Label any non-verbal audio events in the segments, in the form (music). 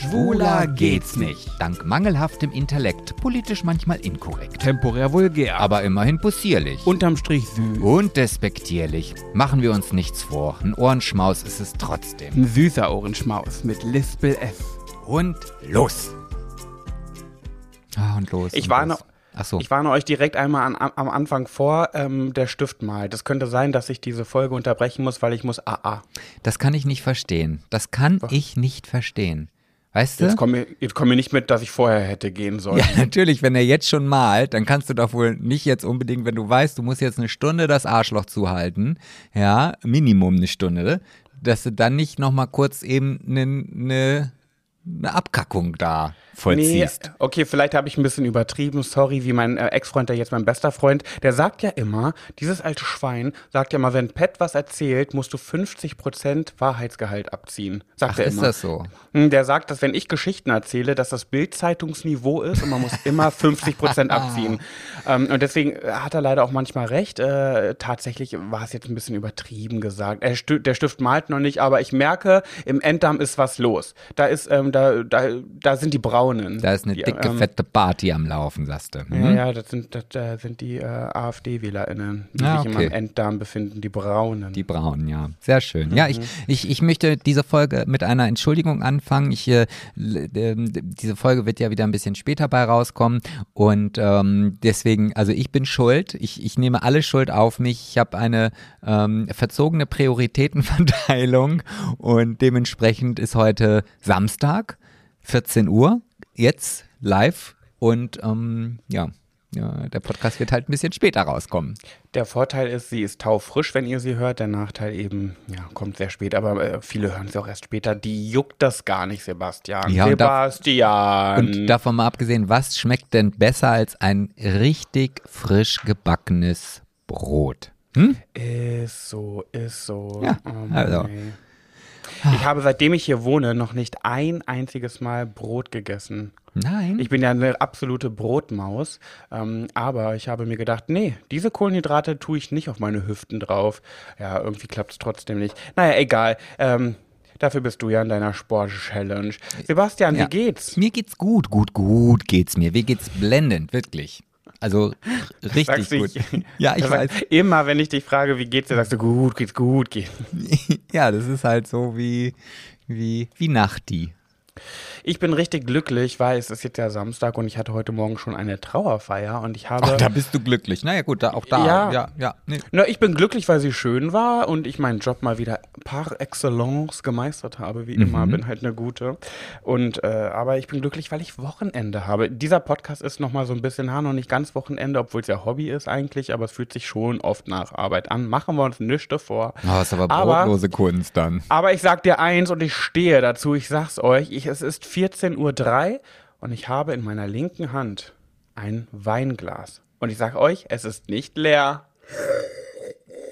Schwuler geht's nicht. Dank mangelhaftem Intellekt, politisch manchmal inkorrekt. Temporär vulgär. Aber immerhin possierlich. unterm Strich süß. Und despektierlich. Machen wir uns nichts vor. Ein Ohrenschmaus ist es trotzdem. Ein süßer Ohrenschmaus mit Lispel S. Und los. Ah, und los. Ich und warne, los. Ach so. ich warne euch direkt einmal an, am Anfang vor, ähm, der Stift malt. Es könnte sein, dass ich diese Folge unterbrechen muss, weil ich muss AA. Das kann ich nicht verstehen. Das kann ich nicht verstehen. Weißt du? Jetzt komm mir, jetzt komm mir nicht mit, dass ich vorher hätte gehen sollen. Ja, (laughs) natürlich, wenn er jetzt schon malt, dann kannst du doch wohl nicht jetzt unbedingt, wenn du weißt, du musst jetzt eine Stunde das Arschloch zuhalten, ja, Minimum eine Stunde, dass du dann nicht nochmal kurz eben eine ne, ne Abkackung da Nee, vollziehst. okay, vielleicht habe ich ein bisschen übertrieben. Sorry, wie mein äh, Ex-Freund, der jetzt mein bester Freund, der sagt ja immer, dieses alte Schwein sagt ja immer, wenn Pat was erzählt, musst du 50% Wahrheitsgehalt abziehen. Sagt Ach, er ist immer. das so? Hm, Der sagt, dass wenn ich Geschichten erzähle, dass das Bildzeitungsniveau ist und man muss immer (laughs) 50% abziehen. Ähm, und deswegen hat er leider auch manchmal recht. Äh, tatsächlich war es jetzt ein bisschen übertrieben gesagt. Er der Stift malt noch nicht, aber ich merke, im Enddarm ist was los. Da ist, ähm, da, da, da sind die Braunen. Da ist eine die, dicke, ähm, fette Party am Laufen, sagst du. Ja, Hm? ja, das sind, das, äh, sind die äh, AfD-WählerInnen, die Ah, sich in okay. meinem Enddarm befinden, die Braunen. Die Braunen, ja. Sehr schön. Ja, ich, ich, ich möchte diese Folge mit einer Entschuldigung anfangen. Ich, äh, ähm, diese Folge wird ja wieder ein bisschen später bei rauskommen. Und ähm, deswegen, also ich bin schuld. Ich, ich nehme alle Schuld auf mich. Ich habe eine ähm, verzogene Prioritätenverteilung und dementsprechend ist heute Samstag, 14 Uhr, jetzt live. Und ähm, ja. Ja, der Podcast wird halt ein bisschen später rauskommen. Der Vorteil ist, sie ist taufrisch, wenn ihr sie hört. Der Nachteil eben, ja, kommt sehr spät. Aber äh, viele hören sie auch erst später. Die juckt das gar nicht, Sebastian. Ja, und da- Sebastian. Und davon mal abgesehen, was schmeckt denn besser als ein richtig frisch gebackenes Brot? Hm? ist so, ist so. Ja, Oh also. Ey. Ich habe, seitdem ich hier wohne, noch nicht ein einziges Mal Brot gegessen. Nein. Ich bin ja eine absolute Brotmaus, ähm, aber ich habe mir gedacht, nee, diese Kohlenhydrate tue ich nicht auf meine Hüften drauf. Ja, irgendwie klappt es trotzdem nicht. Naja, egal. Ähm, dafür bist du ja in deiner Sport-Challenge. Sebastian, Ja. wie geht's? mir geht's gut, gut, gut geht's mir. Mir geht's blendend, wirklich. Also (laughs) richtig Sagst gut. ich- (laughs) Ja, ich weiß. Immer, wenn ich dich frage, wie geht's dir, sagst du, gut, geht's gut, geht. (laughs) Ja, das ist halt so wie, wie, wie Nachti. Ich bin richtig glücklich, weil es ist jetzt ja Samstag und ich hatte heute Morgen schon eine Trauerfeier und ich habe. Ach, da bist du glücklich. Naja, gut, da, auch da. Ja. ja, ja. Nee. Na, ich bin glücklich, weil sie schön war und ich meinen Job mal wieder par excellence gemeistert habe, wie immer. Bin halt eine gute. Und äh, aber ich bin glücklich, weil ich Wochenende habe. Dieser Podcast ist noch mal so ein bisschen, ha, noch nicht ganz Wochenende, obwohl es ja Hobby ist eigentlich, aber es fühlt sich schon oft nach Arbeit an. Machen wir uns nichts davor. Oh, ist aber Aber- brotlose Kunst dann. Aber ich sag dir eins und ich stehe dazu, ich sag's euch, ich, es ist 14.03 Uhr und ich habe in meiner linken Hand ein Weinglas. Und ich sag euch, es ist nicht leer.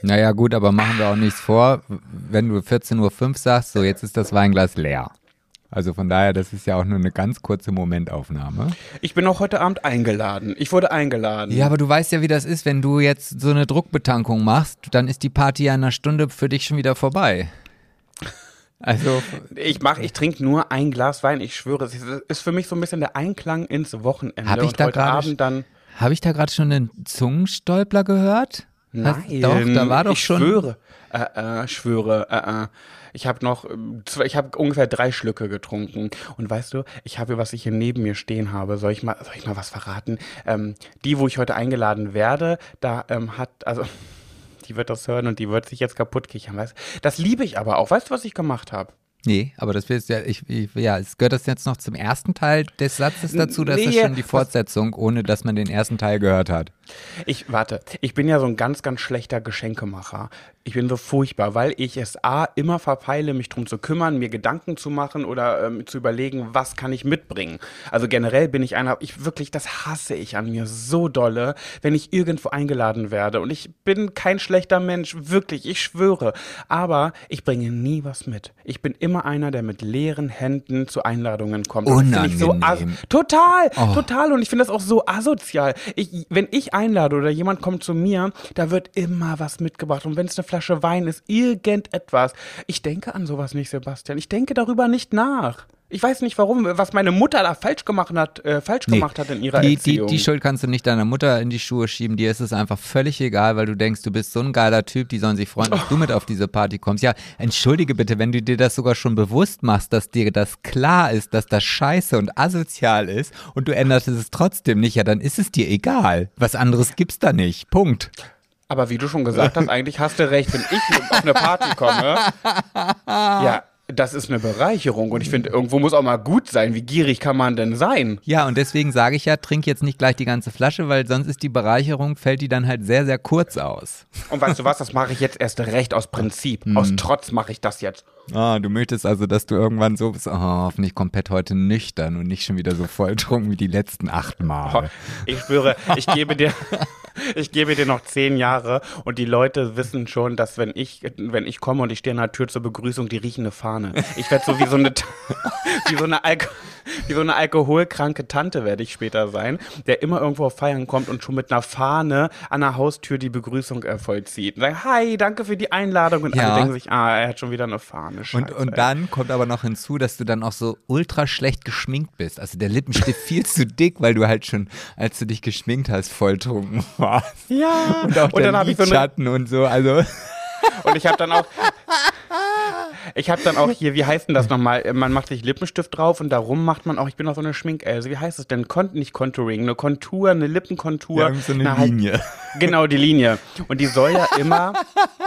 Naja, gut, aber machen wir auch nichts vor. Wenn du 14.05 Uhr sagst, so jetzt ist das Weinglas leer. Also von daher, das ist ja auch nur eine ganz kurze Momentaufnahme. Ich bin auch heute Abend eingeladen. Ich wurde eingeladen. Ja, aber du weißt ja, wie das ist, wenn du jetzt so eine Druckbetankung machst, dann ist die Party ja in einer Stunde für dich schon wieder vorbei. Also, Ich mach, ich trinke nur ein Glas Wein. Ich schwöre, es ist- für mich so ein bisschen der Einklang ins Wochenende. Hab ich da habe ich da gerade schon einen Zungenstolpler gehört? Hast- Doch, da war doch ich schon. schwöre, äh, äh, schwöre, äh, äh. Ich habe noch, ähm, zwei, ich habe ungefähr drei Schlücke getrunken. Und weißt du, ich habe, was ich hier neben mir stehen habe, soll ich mal, soll ich mal was verraten? Ähm, die, wo ich heute eingeladen werde, da ähm, hat, also, die wird das hören und die wird sich jetzt kaputt kichern, weißt? Das liebe ich aber auch. Weißt du, was ich gemacht habe? Nee, aber das wird ja, ich, ich, ja, es gehört das jetzt noch zum ersten Teil des Satzes dazu, das ist Nee, schon die Fortsetzung, ohne dass man den ersten Teil gehört hat. Ich, warte, ich bin ja so ein ganz, ganz schlechter Geschenkemacher. Ich bin so furchtbar, weil ich es A, immer verpeile, mich drum zu kümmern, mir Gedanken zu machen oder ähm, zu überlegen, was kann ich mitbringen. Also generell bin ich einer, ich wirklich, das hasse ich an mir so dolle, wenn ich irgendwo eingeladen werde. Und ich bin kein schlechter Mensch, wirklich, ich schwöre. Aber ich bringe nie was mit. Ich bin immer einer, der mit leeren Händen zu Einladungen kommt. Ich so Unangenehm. Total, total. Und ich finde das auch so asozial. Ich, wenn ich einlade oder jemand kommt zu mir, da wird immer was mitgebracht. Und wenn es eine Flasche Wein ist, irgendetwas. Ich denke an sowas nicht, Sebastian. Ich denke darüber nicht nach. Ich weiß nicht warum, was meine Mutter da falsch gemacht hat, äh, falsch Nee. gemacht hat in ihrer Die, die, Erziehung. die Schuld kannst du nicht deiner Mutter in die Schuhe schieben, dir ist es einfach völlig egal, weil du denkst, du bist so ein geiler Typ, die sollen sich freuen, dass du mit auf diese Party kommst. Ja, entschuldige bitte, wenn du dir das sogar schon bewusst machst, dass dir das klar ist, dass das scheiße und asozial ist und du änderst es trotzdem nicht, ja, dann ist es dir egal. Was anderes gibt's da nicht. Punkt. Aber wie du schon gesagt hast, eigentlich hast du recht, wenn ich auf eine Party komme, (laughs) ja, das ist eine Bereicherung und ich finde, irgendwo muss auch mal gut sein. Wie gierig kann man denn sein? Ja, und deswegen sage ich ja, trink jetzt nicht gleich die ganze Flasche, weil sonst ist die Bereicherung, fällt die dann halt sehr, sehr kurz aus. Und weißt du was, das mache ich jetzt erst recht aus Prinzip. Aus Trotz mache ich das jetzt. Ah, du möchtest also, dass du irgendwann so bist, oh, hoffentlich komplett heute nüchtern und nicht schon wieder so volltrunken wie die letzten acht Mal. Ich schwöre, ich gebe dir, (laughs) ich gebe dir noch zehn Jahre und die Leute wissen schon, dass wenn ich, wenn ich komme und ich stehe an der Tür zur Begrüßung, die riechen eine Fahne. Ich werde so wie so eine, (laughs) wie so eine, Alko wie so eine alkoholkranke Tante werde ich später sein, der immer irgendwo auf Feiern kommt und schon mit einer Fahne an der Haustür die Begrüßung äh, vollzieht. Und sagt, hi, danke für die Einladung. Und Ja. alle denken sich, ah, er hat schon wieder eine Fahne. Und, Scheiße, und ey. dann kommt aber noch hinzu, dass du dann auch so ultra schlecht geschminkt bist. Also der Lippenstift (laughs) viel zu dick, weil du halt schon, als du dich geschminkt hast, volltrunken (laughs) warst. Ja, Und auch und der dann habe ich so eine, Lidschatten und so. Also Und ich habe dann auch. Ich habe dann auch hier, wie heißt denn das nochmal? Man macht sich Lippenstift drauf und darum macht man auch, ich bin auch so eine Schminkelse. Wie heißt es denn? Kon nicht Contouring, eine Kontur, eine Lippenkontur. haben so eine Na, halt- Linie. Genau, die Linie. Und die soll ja immer,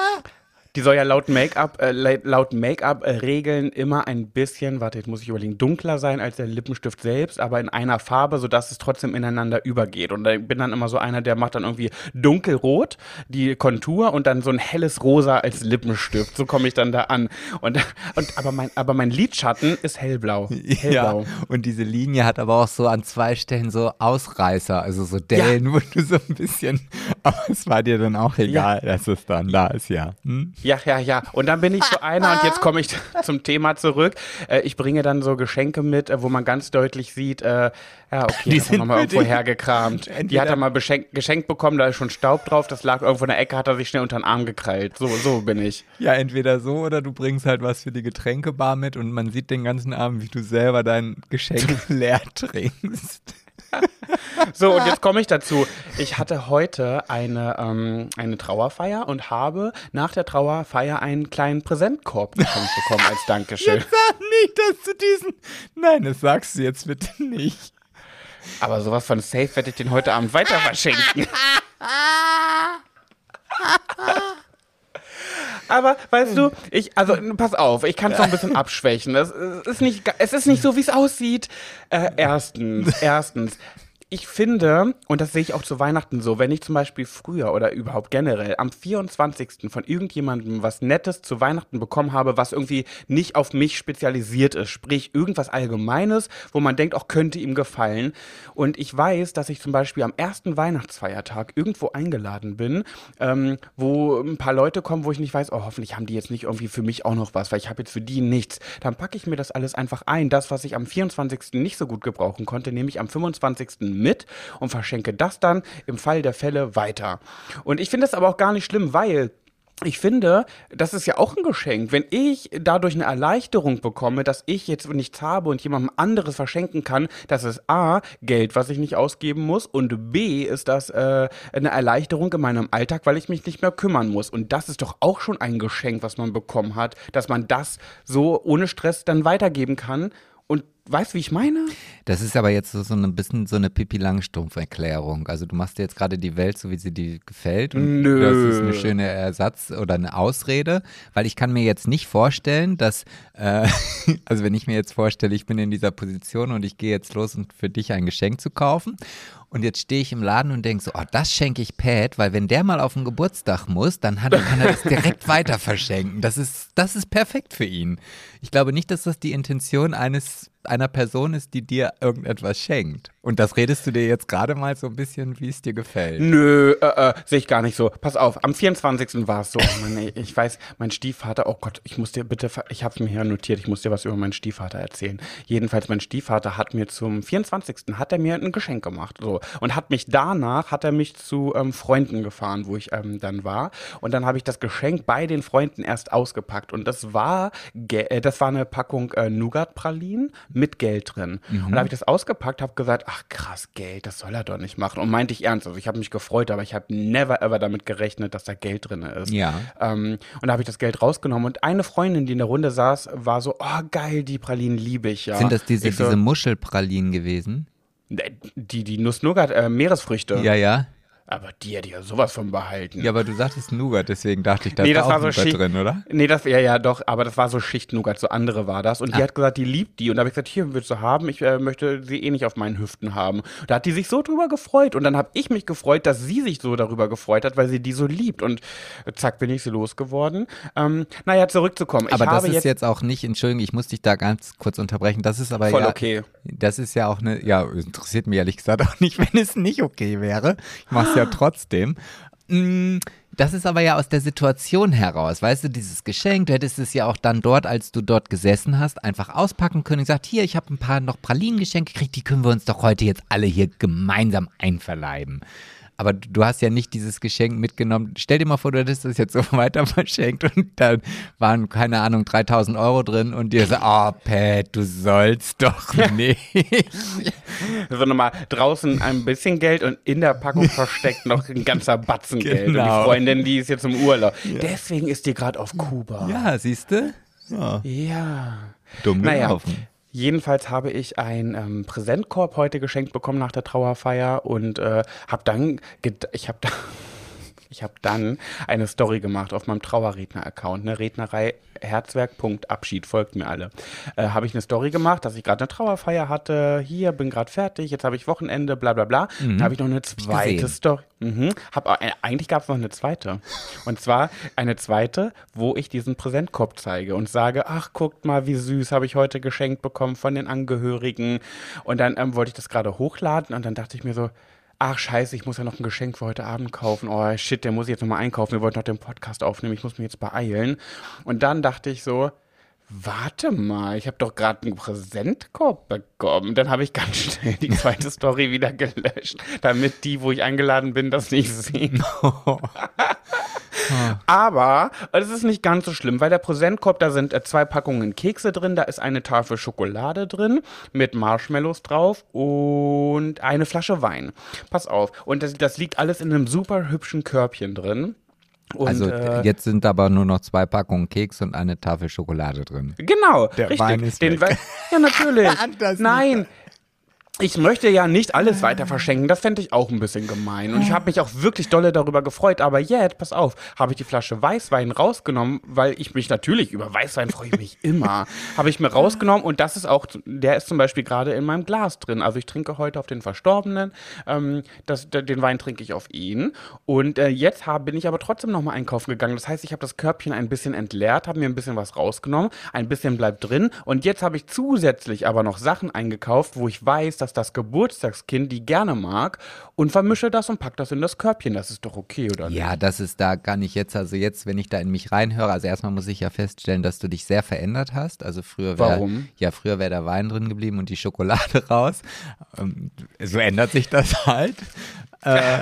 (laughs) die soll ja laut Make-up, äh, la- laut Make-up-Regeln immer ein bisschen, warte, jetzt muss ich überlegen, dunkler sein als der Lippenstift selbst, aber in einer Farbe, sodass es trotzdem ineinander übergeht. Und ich bin dann immer so einer, der macht dann irgendwie dunkelrot die Kontur und dann so ein helles Rosa als Lippenstift. So komme ich dann da an. Und, und aber mein, aber mein Lidschatten ist hellblau. Ja, Hellblau. und diese Linie hat aber auch so an zwei Stellen so Ausreißer, also so Dellen, wo du so ein bisschen, (laughs) aber es war dir dann auch egal, dass es dann da ist, ja. Hm? Ja, ja, ja. Und dann bin ich so einer und jetzt (laughs) komme ich (laughs) zum Thema zurück. Äh, ich bringe dann so Geschenke mit, äh, wo man ganz deutlich sieht, äh, ja, okay, Die sind nochmal irgendwo hergekramt. (laughs) Die hat er mal beschenkt, geschenkt bekommen, da ist schon Staub drauf, das lag irgendwo in der Ecke, hat er sich schnell unter den Arm gekrallt. So, so bin ich. Ja, entweder so oder du bringst halt was für die Getränkebar mit und man sieht den ganzen Abend, wie du selber dein Geschenk leer trinkst. (laughs) So, und jetzt komme ich dazu. Ich hatte heute eine, ähm, eine Trauerfeier und habe nach der Trauerfeier einen kleinen Präsentkorb bekommen als Dankeschön. Sag nicht, dass du diesen. Nein, das sagst du jetzt bitte nicht. Aber sowas von safe werde ich den heute Abend weiter verschenken. (laughs) Aber weißt du, ich, also pass auf, ich kann es noch ein bisschen (laughs) abschwächen. Es ist nicht, es ist nicht so, wie es aussieht. Äh, erstens, (laughs) erstens. Ich finde, und das sehe ich auch zu Weihnachten so, wenn ich zum Beispiel früher oder überhaupt generell am 24. von irgendjemandem was Nettes zu Weihnachten bekommen habe, was irgendwie nicht auf mich spezialisiert ist, sprich irgendwas Allgemeines, wo man denkt, auch könnte ihm gefallen. Und ich weiß, dass ich zum Beispiel am ersten Weihnachtsfeiertag irgendwo eingeladen bin, ähm, wo ein paar Leute kommen, wo ich nicht weiß, oh, hoffentlich haben die jetzt nicht irgendwie für mich auch noch was, weil ich habe jetzt für die nichts. Dann packe ich mir das alles einfach ein. Das, was ich am 24. nicht so gut gebrauchen konnte, nehme ich am 25. mit und verschenke das dann im Fall der Fälle weiter. Und ich finde das aber auch gar nicht schlimm, weil ich finde, das ist ja auch ein Geschenk. Wenn ich dadurch eine Erleichterung bekomme, dass ich jetzt nichts habe und jemandem anderes verschenken kann, das ist A, Geld, was ich nicht ausgeben muss und B, ist das äh, eine Erleichterung in meinem Alltag, weil ich mich nicht mehr kümmern muss. Und das ist doch auch schon ein Geschenk, was man bekommen hat, dass man das so ohne Stress dann weitergeben kann. Weißt du, wie ich meine? Das ist aber jetzt so, so ein bisschen so eine Pippi Langstrumpf-Erklärung. Also du machst dir jetzt gerade die Welt so, wie sie dir gefällt. Und Nö. Das ist eine schöne Ersatz oder eine Ausrede, weil ich kann mir jetzt nicht vorstellen, dass, äh, (laughs) also wenn ich mir jetzt vorstelle, ich bin in dieser Position und ich gehe jetzt los, um für dich ein Geschenk zu kaufen. Und jetzt stehe ich im Laden und denke so, oh, das schenke ich Pat, weil wenn der mal auf den Geburtstag muss, dann hat, kann er das direkt (laughs) weiter verschenken. Das ist, das ist perfekt für ihn. Ich glaube nicht, dass das die Intention eines, einer Person ist, die dir irgendetwas schenkt. Und das redest du dir jetzt gerade mal so ein bisschen, wie es dir gefällt. Nö, äh, äh, sehe ich gar nicht so. Pass auf, am 24. war es so. Oh Mann, ey, ich weiß, mein Stiefvater, oh Gott, ich muss dir bitte, ich habe es mir hier notiert, ich muss dir was über meinen Stiefvater erzählen. Jedenfalls, mein Stiefvater hat mir zum 24. hat er mir ein Geschenk gemacht. So. Und hat mich danach, hat er mich zu ähm, Freunden gefahren, wo ich ähm, dann war. Und dann habe ich das Geschenk bei den Freunden erst ausgepackt. Und das war, äh, das war eine Packung äh, Nougat-Pralinen mit Geld drin. Und da habe ich das ausgepackt, habe gesagt, ach krass, Geld, das soll er doch nicht machen. Und meinte ich ernst. Also ich habe mich gefreut, aber ich habe never ever damit gerechnet, dass da Geld drin ist. Ja. Ähm, und da habe ich das Geld rausgenommen. Und eine Freundin, die in der Runde saß, war so, oh geil, die Pralinen liebe ich ja. Sind das diese, so, diese Muschelpralinen gewesen? äh, die, die Nuss-Nougat, äh, Meeresfrüchte. Ja, ja. Aber die hätte ja sowas von behalten. Ja, aber du sagtest Nougat, deswegen dachte ich, da Nee, ist das auch war so Nougat Schicht. drin, oder? Nee, das ja ja doch, aber das war so Schicht-Nougat, so andere war das. Und die Ah. hat gesagt, die liebt die. Und da habe ich gesagt, hier willst du haben, ich äh, möchte sie eh nicht auf meinen Hüften haben. Da hat die sich so drüber gefreut. Und dann habe ich mich gefreut, dass sie sich so darüber gefreut hat, weil sie die so liebt. Und zack, bin ich sie losgeworden. Ähm, naja, zurückzukommen. Aber ich das habe ist jetzt, jetzt, auch nicht, Entschuldigung, ich muss dich da ganz kurz unterbrechen. Das ist aber Voll ja, okay. Das ist ja auch eine, ja, interessiert mich ehrlich gesagt auch nicht, (laughs) wenn es nicht okay wäre. Ich mache es ja trotzdem. Mm, Das ist aber ja aus der Situation heraus, weißt du, dieses Geschenk, du hättest es ja auch dann dort, als du dort gesessen hast, einfach auspacken können und gesagt, hier, ich habe ein paar noch Pralinengeschenke gekriegt, die können wir uns doch heute jetzt alle hier gemeinsam einverleiben. Aber du hast ja nicht dieses Geschenk mitgenommen. Stell dir mal vor, du hättest das jetzt so (laughs) weiter verschenkt und dann waren, keine Ahnung, 3000 Euro drin und dir so, oh, Pat, du sollst doch (laughs) nicht. so nochmal draußen ein bisschen Geld und in der Packung (laughs) versteckt noch ein ganzer Batzen Geld. Und die Genau. Freundin, die ist jetzt im Urlaub. Deswegen ist die gerade auf Kuba. ja, siehst du? Ja, Ja. dumm Naja, gelaufen. Jedenfalls habe ich einen ähm, Präsentkorb heute geschenkt bekommen nach der Trauerfeier und äh, habe dann, ich habe da, (laughs) ich habe dann eine Story gemacht auf meinem Trauerredner-Account, ne, Rednerei Herzwerk.abschied, folgt mir alle. Äh, habe ich eine Story gemacht, dass ich gerade eine Trauerfeier hatte, hier, bin gerade fertig, jetzt habe ich Wochenende, bla bla bla. Dann habe ich noch eine zweite. Story. Mhm. Hab, äh, eigentlich gab es noch eine zweite. Und zwar eine zweite, wo ich diesen Präsentkorb zeige und sage, ach, guckt mal, wie süß, habe ich heute geschenkt bekommen von den Angehörigen. Und dann ähm, wollte ich das gerade hochladen und dann dachte ich mir so, ach scheiße, ich muss ja noch ein Geschenk für heute Abend kaufen. Oh shit, der muss ich jetzt nochmal einkaufen. Wir wollten noch den Podcast aufnehmen, ich muss mich jetzt beeilen. Und dann dachte ich so, Warte mal, ich habe doch gerade einen Präsentkorb bekommen. Dann habe ich ganz schnell die zweite (laughs) Story wieder gelöscht, damit die, wo ich eingeladen bin, das nicht sehen. (laughs) (laughs) Aber es ist nicht ganz so schlimm, weil der Präsentkorb, da sind äh, zwei Packungen Kekse drin, da ist eine Tafel Schokolade drin mit Marshmallows drauf und eine Flasche Wein. Pass auf. Und das, das liegt alles in einem super hübschen Körbchen drin. Und, Also äh, jetzt sind aber nur noch zwei Packungen Keks und eine Tafel Schokolade drin. Genau, Der richtig. Wein ist Den weg. Wein- ja, natürlich. (laughs) Nein. Ich möchte ja nicht alles weiter verschenken, das fände ich auch ein bisschen gemein. Und ich habe mich auch wirklich dolle darüber gefreut. Aber jetzt, pass auf, habe ich die Flasche Weißwein rausgenommen, weil ich mich natürlich über Weißwein freue ich mich immer. (laughs) habe ich mir rausgenommen und das ist auch, der ist zum Beispiel gerade in meinem Glas drin. Also ich trinke heute auf den Verstorbenen, ähm, das, den Wein trinke ich auf ihn. Und äh, jetzt hab, bin ich aber trotzdem nochmal einkaufen gegangen. Das heißt, ich habe das Körbchen ein bisschen entleert, habe mir ein bisschen was rausgenommen, ein bisschen bleibt drin. Und jetzt habe ich zusätzlich aber noch Sachen eingekauft, wo ich weiß, dass das Geburtstagskind die gerne mag und vermische das und pack das in das Körbchen. Das ist doch okay, oder nicht? Ja, das ist da gar nicht jetzt, also jetzt, wenn ich da in mich reinhöre, also erstmal muss ich ja feststellen, dass du dich sehr verändert hast. Also früher wäre Warum? ja früher wäre der Wein drin geblieben und die Schokolade (laughs) raus. Ähm, so ändert sich das halt. (laughs) Äh,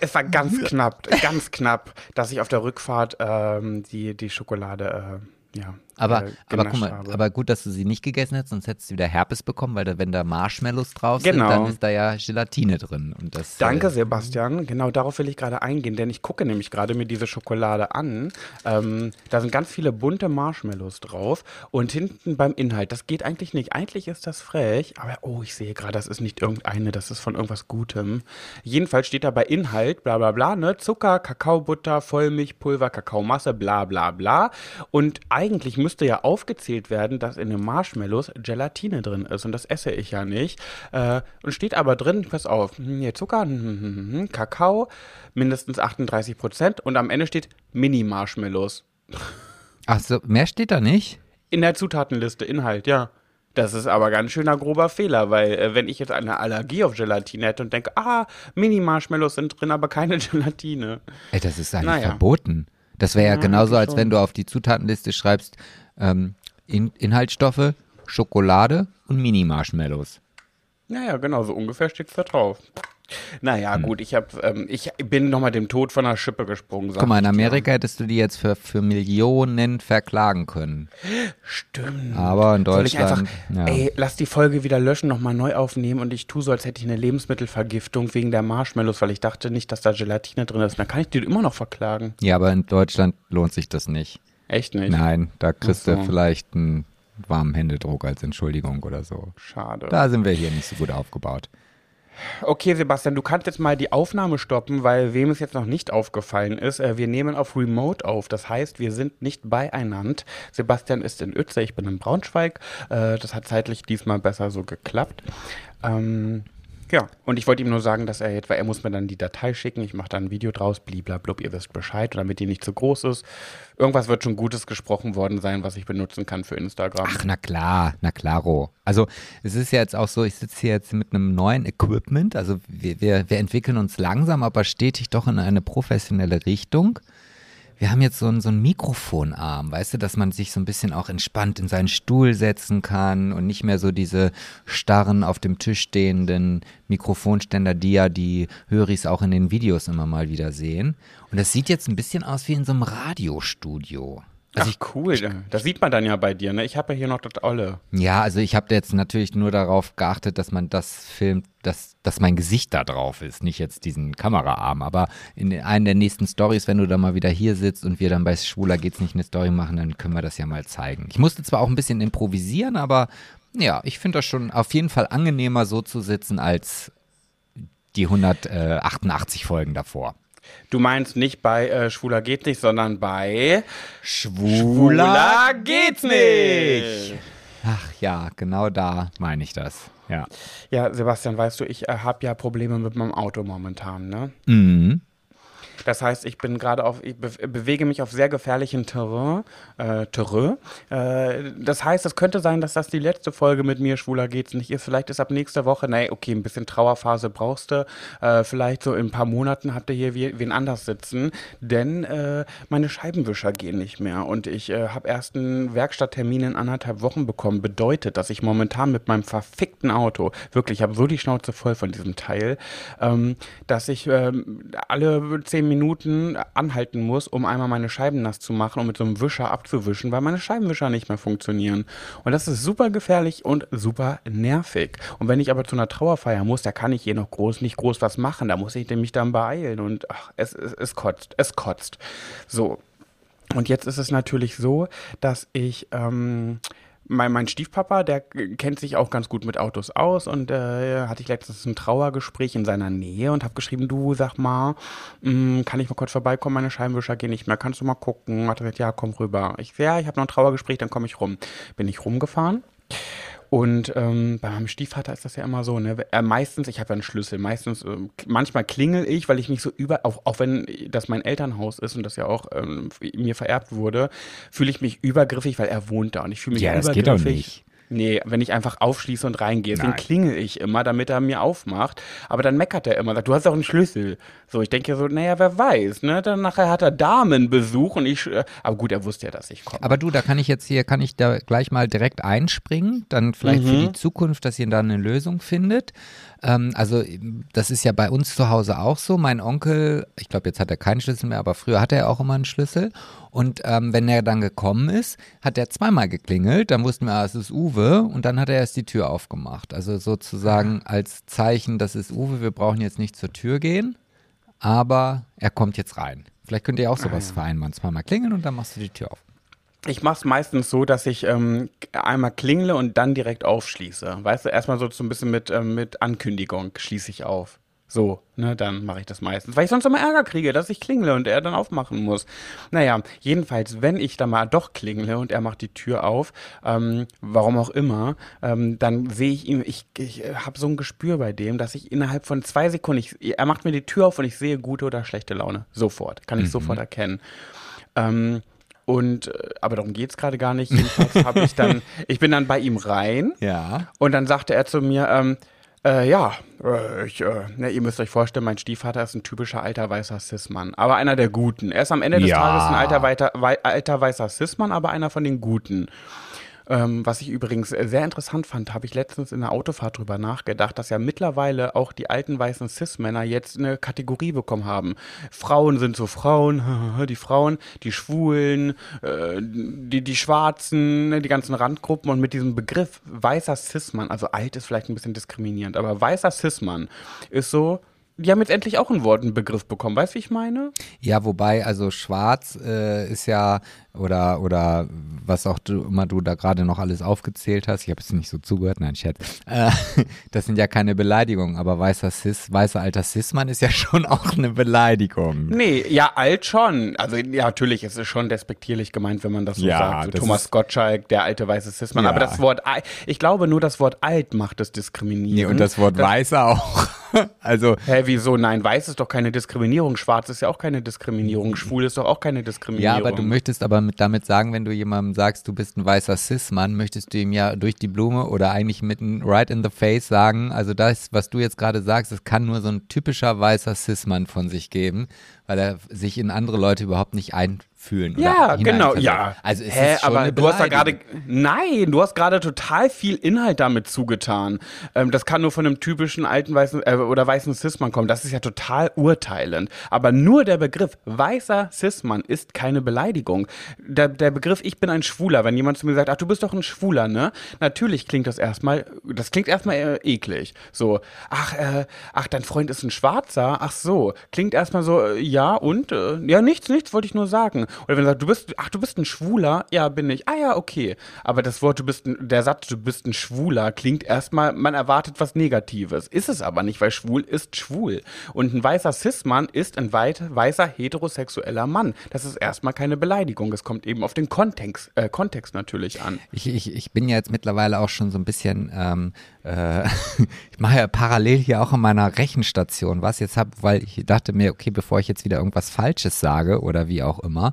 es war ganz (laughs) knapp, ganz knapp, dass ich auf der Rückfahrt ähm, die, die Schokolade, äh, ja. Aber, äh, aber guck mal, habe. aber gut, dass du sie nicht gegessen hättest, sonst hättest du wieder Herpes bekommen, weil da, wenn da Marshmallows drauf Genau. sind, dann ist da ja Gelatine drin. Und das, Danke, äh, Sebastian. Genau darauf will ich gerade eingehen, denn ich gucke nämlich gerade mir diese Schokolade an. Ähm, da sind ganz viele bunte Marshmallows drauf und hinten beim Inhalt, das geht eigentlich nicht. Eigentlich ist das frech, aber oh, ich sehe gerade, das ist nicht irgendeine, das ist von irgendwas Gutem. Jedenfalls steht da bei Inhalt, bla bla bla, ne? Zucker, Kakaobutter, Vollmilchpulver, Kakaomasse, bla bla bla. Und eigentlich müsste ja aufgezählt werden, dass in den Marshmallows Gelatine drin ist und das esse ich ja nicht. Äh, und steht aber drin, pass auf, hm, hier Zucker, hm, hm, Kakao, mindestens 38 Prozent und am Ende steht Mini-Marshmallows. Ach so, mehr steht da nicht? In der Zutatenliste, Inhalt, ja. Das ist aber ganz schöner grober Fehler, weil äh, wenn ich jetzt eine Allergie auf Gelatine hätte und denke, ah, Mini-Marshmallows sind drin, aber keine (laughs) Gelatine. Ey, das ist eigentlich Naja. verboten. Das wäre ja, Ja, genauso, als schon. wenn du auf die Zutatenliste schreibst, ähm, In Inhaltsstoffe, Schokolade und Mini-Marshmallows. Naja, genau, so ungefähr steht's da drauf. Naja, Hm. gut, ich, hab, ähm, ich bin nochmal dem Tod von der Schippe gesprungen. Guck mal, in. Amerika hättest du die jetzt für, für Millionen verklagen können. Stimmt. Aber in Soll ich einfach, Deutschland, ja. ey, lass die Folge wieder löschen, nochmal neu aufnehmen und ich tue so, als hätte ich eine Lebensmittelvergiftung wegen der Marshmallows, weil ich dachte nicht, dass da Gelatine drin ist. Dann kann ich die immer noch verklagen. Ja, aber in Deutschland lohnt sich das nicht. Echt nicht? Nein, da kriegst Ach du so. vielleicht einen warmen Händedruck als Entschuldigung oder so. Schade. Da sind wir hier nicht so gut aufgebaut. Okay, Sebastian, du kannst jetzt mal die Aufnahme stoppen, weil wem es jetzt noch nicht aufgefallen ist, äh, wir nehmen auf Remote auf. Das heißt, wir sind nicht beieinander. Sebastian ist in Uetze, ich bin in Braunschweig. Äh, das hat zeitlich diesmal besser so geklappt. Ähm, ja, und ich wollte ihm nur sagen, dass er jetzt, weil er muss mir dann die Datei schicken, ich mache da ein Video draus, bliblablub, ihr wisst Bescheid, damit die nicht zu groß ist. Irgendwas wird schon Gutes gesprochen worden sein, was ich benutzen kann für Instagram. Ach, na klar, na klaro. Also es ist ja jetzt auch so, ich sitze hier jetzt mit einem neuen Equipment. Also wir, wir, wir entwickeln uns langsam, aber stetig doch in eine professionelle Richtung. Wir haben jetzt so einen, so einen Mikrofonarm, weißt du, dass man sich so ein bisschen auch entspannt in seinen Stuhl setzen kann und nicht mehr so diese starren auf dem Tisch stehenden Mikrofonständer, die ja die Höris auch in den Videos immer mal wieder sehen. Und das sieht jetzt ein bisschen aus wie in so einem Radiostudio. Also Ach cool, das sieht man dann ja bei dir, ne? Ich habe ja hier noch das Olle. Ja, also ich habe jetzt natürlich nur darauf geachtet, dass man das filmt, dass, dass mein Gesicht da drauf ist, nicht jetzt diesen Kameraarm. Aber in einer der nächsten Stories, wenn du da mal wieder hier sitzt und wir dann bei Schwuler geht's nicht eine Story machen, dann können wir das ja mal zeigen. Ich musste zwar auch ein bisschen improvisieren, aber ja, ich finde das schon auf jeden Fall angenehmer so zu sitzen als die 188 Folgen davor. Du meinst nicht bei äh, Schwuler geht nicht, sondern bei Schwuler geht's nicht. Ach ja, genau da meine ich das. Ja. Ja, Sebastian, weißt du, ich äh, habe ja Probleme mit meinem Auto momentan, ne? Mhm. Das heißt, ich bin gerade auf, ich be bewege mich auf sehr gefährlichen Terrain. Äh, Terrain. Äh, das heißt, es könnte sein, dass das die letzte Folge mit mir schwuler geht's nicht ist. Vielleicht ist ab nächster Woche, nee, okay, ein bisschen Trauerphase brauchst du. Äh, vielleicht so in ein paar Monaten habt ihr hier wen anders sitzen, denn äh, meine Scheibenwischer gehen nicht mehr und ich äh, habe erst einen Werkstatttermin in anderthalb Wochen bekommen. Bedeutet, dass ich momentan mit meinem verfickten Auto wirklich, ich habe so die Schnauze voll von diesem Teil, ähm, dass ich ähm, alle zehn Minuten anhalten muss, um einmal meine Scheiben nass zu machen und mit so einem Wischer abzuwischen, weil meine Scheibenwischer nicht mehr funktionieren. Und das ist super gefährlich und super nervig. Und wenn ich aber zu einer Trauerfeier muss, da kann ich hier noch groß, nicht groß was machen. Da muss ich mich dann beeilen und ach, es, es, es kotzt, es kotzt. So. Und jetzt ist es natürlich so, dass ich ähm, mein, mein Stiefpapa, der kennt sich auch ganz gut mit Autos aus und äh, hatte ich letztens ein Trauergespräch in seiner Nähe und habe geschrieben, du sag mal, mh, kann ich mal kurz vorbeikommen, meine Scheinwischer gehen nicht mehr, kannst du mal gucken? Hat er gesagt, ja, komm rüber. Ich ja, ich habe noch ein Trauergespräch, dann komme ich rum. Bin ich rumgefahren. Und ähm, bei meinem Stiefvater ist das ja immer so, ne? Er meistens, ich habe ja einen Schlüssel, meistens, ähm, manchmal klingel ich, weil ich mich so über, auch, auch wenn das mein Elternhaus ist und das ja auch ähm, mir vererbt wurde, fühle ich mich übergriffig, weil er wohnt da und ich fühle mich Ja, das übergriffig. geht doch nicht. Nee, wenn ich einfach aufschließe und reingehe, deswegen Nein. klingel ich immer, damit er mir aufmacht. Aber dann meckert er immer, sagt, du hast doch einen Schlüssel. So, ich denke so, naja, wer weiß, ne? Dann nachher hat er Damenbesuch und ich, äh, aber gut, er wusste ja, dass ich komme. Aber du, da kann ich jetzt hier, kann ich da gleich mal direkt einspringen, dann vielleicht für Mhm. die Zukunft, dass ihr da eine Lösung findet. Ähm, also das ist ja bei uns zu Hause auch so. Mein Onkel, ich glaube, jetzt hat er keinen Schlüssel mehr, aber früher hatte er auch immer einen Schlüssel. Und ähm, wenn er dann gekommen ist, hat er zweimal geklingelt, dann wussten wir, ah, es ist Uwe und dann hat er erst die Tür aufgemacht. Also sozusagen als Zeichen, das ist Uwe, wir brauchen jetzt nicht zur Tür gehen, aber er kommt jetzt rein. Vielleicht könnt ihr auch sowas vereinbaren, zweimal klingeln und dann machst du die Tür auf. Ich mache es meistens so, dass ich ähm, einmal klingle und dann direkt aufschließe. Weißt du, erstmal so, so ein bisschen mit, ähm, mit Ankündigung schließe ich auf. So, ne, dann mache ich das meistens, weil ich sonst immer Ärger kriege, dass ich klingle und er dann aufmachen muss. Naja, jedenfalls, wenn ich dann mal doch klingle und er macht die Tür auf, ähm, warum auch immer, ähm, dann sehe ich ihm, ich, ich habe so ein Gespür bei dem, dass ich innerhalb von zwei Sekunden, ich, er macht mir die Tür auf und ich sehe gute oder schlechte Laune. Sofort, kann ich sofort erkennen. Ähm, Und, äh, aber darum geht's gerade gar nicht. Jedenfalls habe ich dann, (laughs) ich bin dann bei ihm rein. Ja. Und dann sagte er zu mir, ähm, äh, ja, äh, ich, äh, ne, ihr müsst euch vorstellen, mein Stiefvater ist ein typischer alter weißer Cis-Mann, aber einer der Guten. Er ist am Ende des Ja. Tages ein alter, weiter, wei alter weißer Cis-Mann, aber einer von den Guten. Ähm, was ich übrigens äh, sehr interessant fand, habe ich letztens in der Autofahrt drüber nachgedacht, dass ja mittlerweile auch die alten weißen Cis-Männer jetzt eine Kategorie bekommen haben. Frauen sind so Frauen, (laughs) die Frauen, die Schwulen, äh, die, die Schwarzen, ne, die ganzen Randgruppen und mit diesem Begriff weißer Cis-Mann, also alt ist vielleicht ein bisschen diskriminierend, aber weißer Cis-Mann ist so, die haben jetzt endlich auch einen Begriff bekommen. Weißt du, wie ich meine? Ja, wobei, also schwarz äh, ist ja, oder, oder was auch du, immer du da gerade noch alles aufgezählt hast, ich habe jetzt nicht so zugehört, nein, Chat, äh, (laughs) das sind ja keine Beleidigungen, aber weißer Cis, weißer alter Cis-Mann ist ja schon auch eine Beleidigung. Nee, ja, alt schon. Also ja, natürlich ist es schon despektierlich gemeint, wenn man das so Ja, sagt. So das Thomas Gottschalk, der alte weiße Cis-Mann. Ja. Aber das Wort, ich glaube nur das Wort alt macht es Nee, diskriminierend. und das Wort weißer auch. (laughs) Also, Hä, wieso? Nein, weiß ist doch keine Diskriminierung. Schwarz ist ja auch keine Diskriminierung. Schwul ist doch auch keine Diskriminierung. ja, aber du möchtest aber damit sagen, wenn du jemandem sagst, du bist ein weißer Cis-Mann, möchtest du ihm ja durch die Blume oder eigentlich mit einem Right in the Face sagen, also das, was du jetzt gerade sagst, das kann nur so ein typischer weißer Cis-Mann von sich geben, weil er sich in andere Leute überhaupt nicht einfühlen. Oder Ja, genau, ja. Also es Hä, ist schon aber eine du hast da gerade, nein, du hast gerade total viel Inhalt damit zugetan. Ähm, das kann nur von einem typischen alten weißen äh, oder weißen Cis-Mann kommen. Das ist ja total urteilend. Aber nur der Begriff weißer Cis-Mann ist keine Beleidigung. Der, der Begriff ich bin ein Schwuler, wenn jemand zu mir sagt, ach du bist doch ein Schwuler, ne? Natürlich klingt das erstmal, das klingt erstmal äh, eklig. So, ach, äh, ach dein Freund ist ein Schwarzer, ach so, klingt erstmal so, äh, ja und äh, ja nichts, nichts wollte ich nur sagen. Oder wenn er sagt, du bist, ach du bist ein Schwuler, ja bin ich, ah ja okay. Aber das Wort, du bist, ein, der Satz, du bist ein Schwuler, klingt erstmal, man erwartet was Negatives, ist es aber nicht, weil schwul ist schwul und ein weißer Cis-Mann ist ein weit, weißer heterosexueller Mann. Das ist erstmal keine Beleidigung. Es kommt eben auf den Kontext, äh, Kontext natürlich an. Ich, ich, ich bin ja jetzt mittlerweile auch schon so ein bisschen, ähm, äh, (laughs) ich mache ja parallel hier auch in meiner Rechenstation was jetzt habe, weil ich dachte mir, okay, bevor ich jetzt wieder irgendwas Falsches sage oder wie auch immer,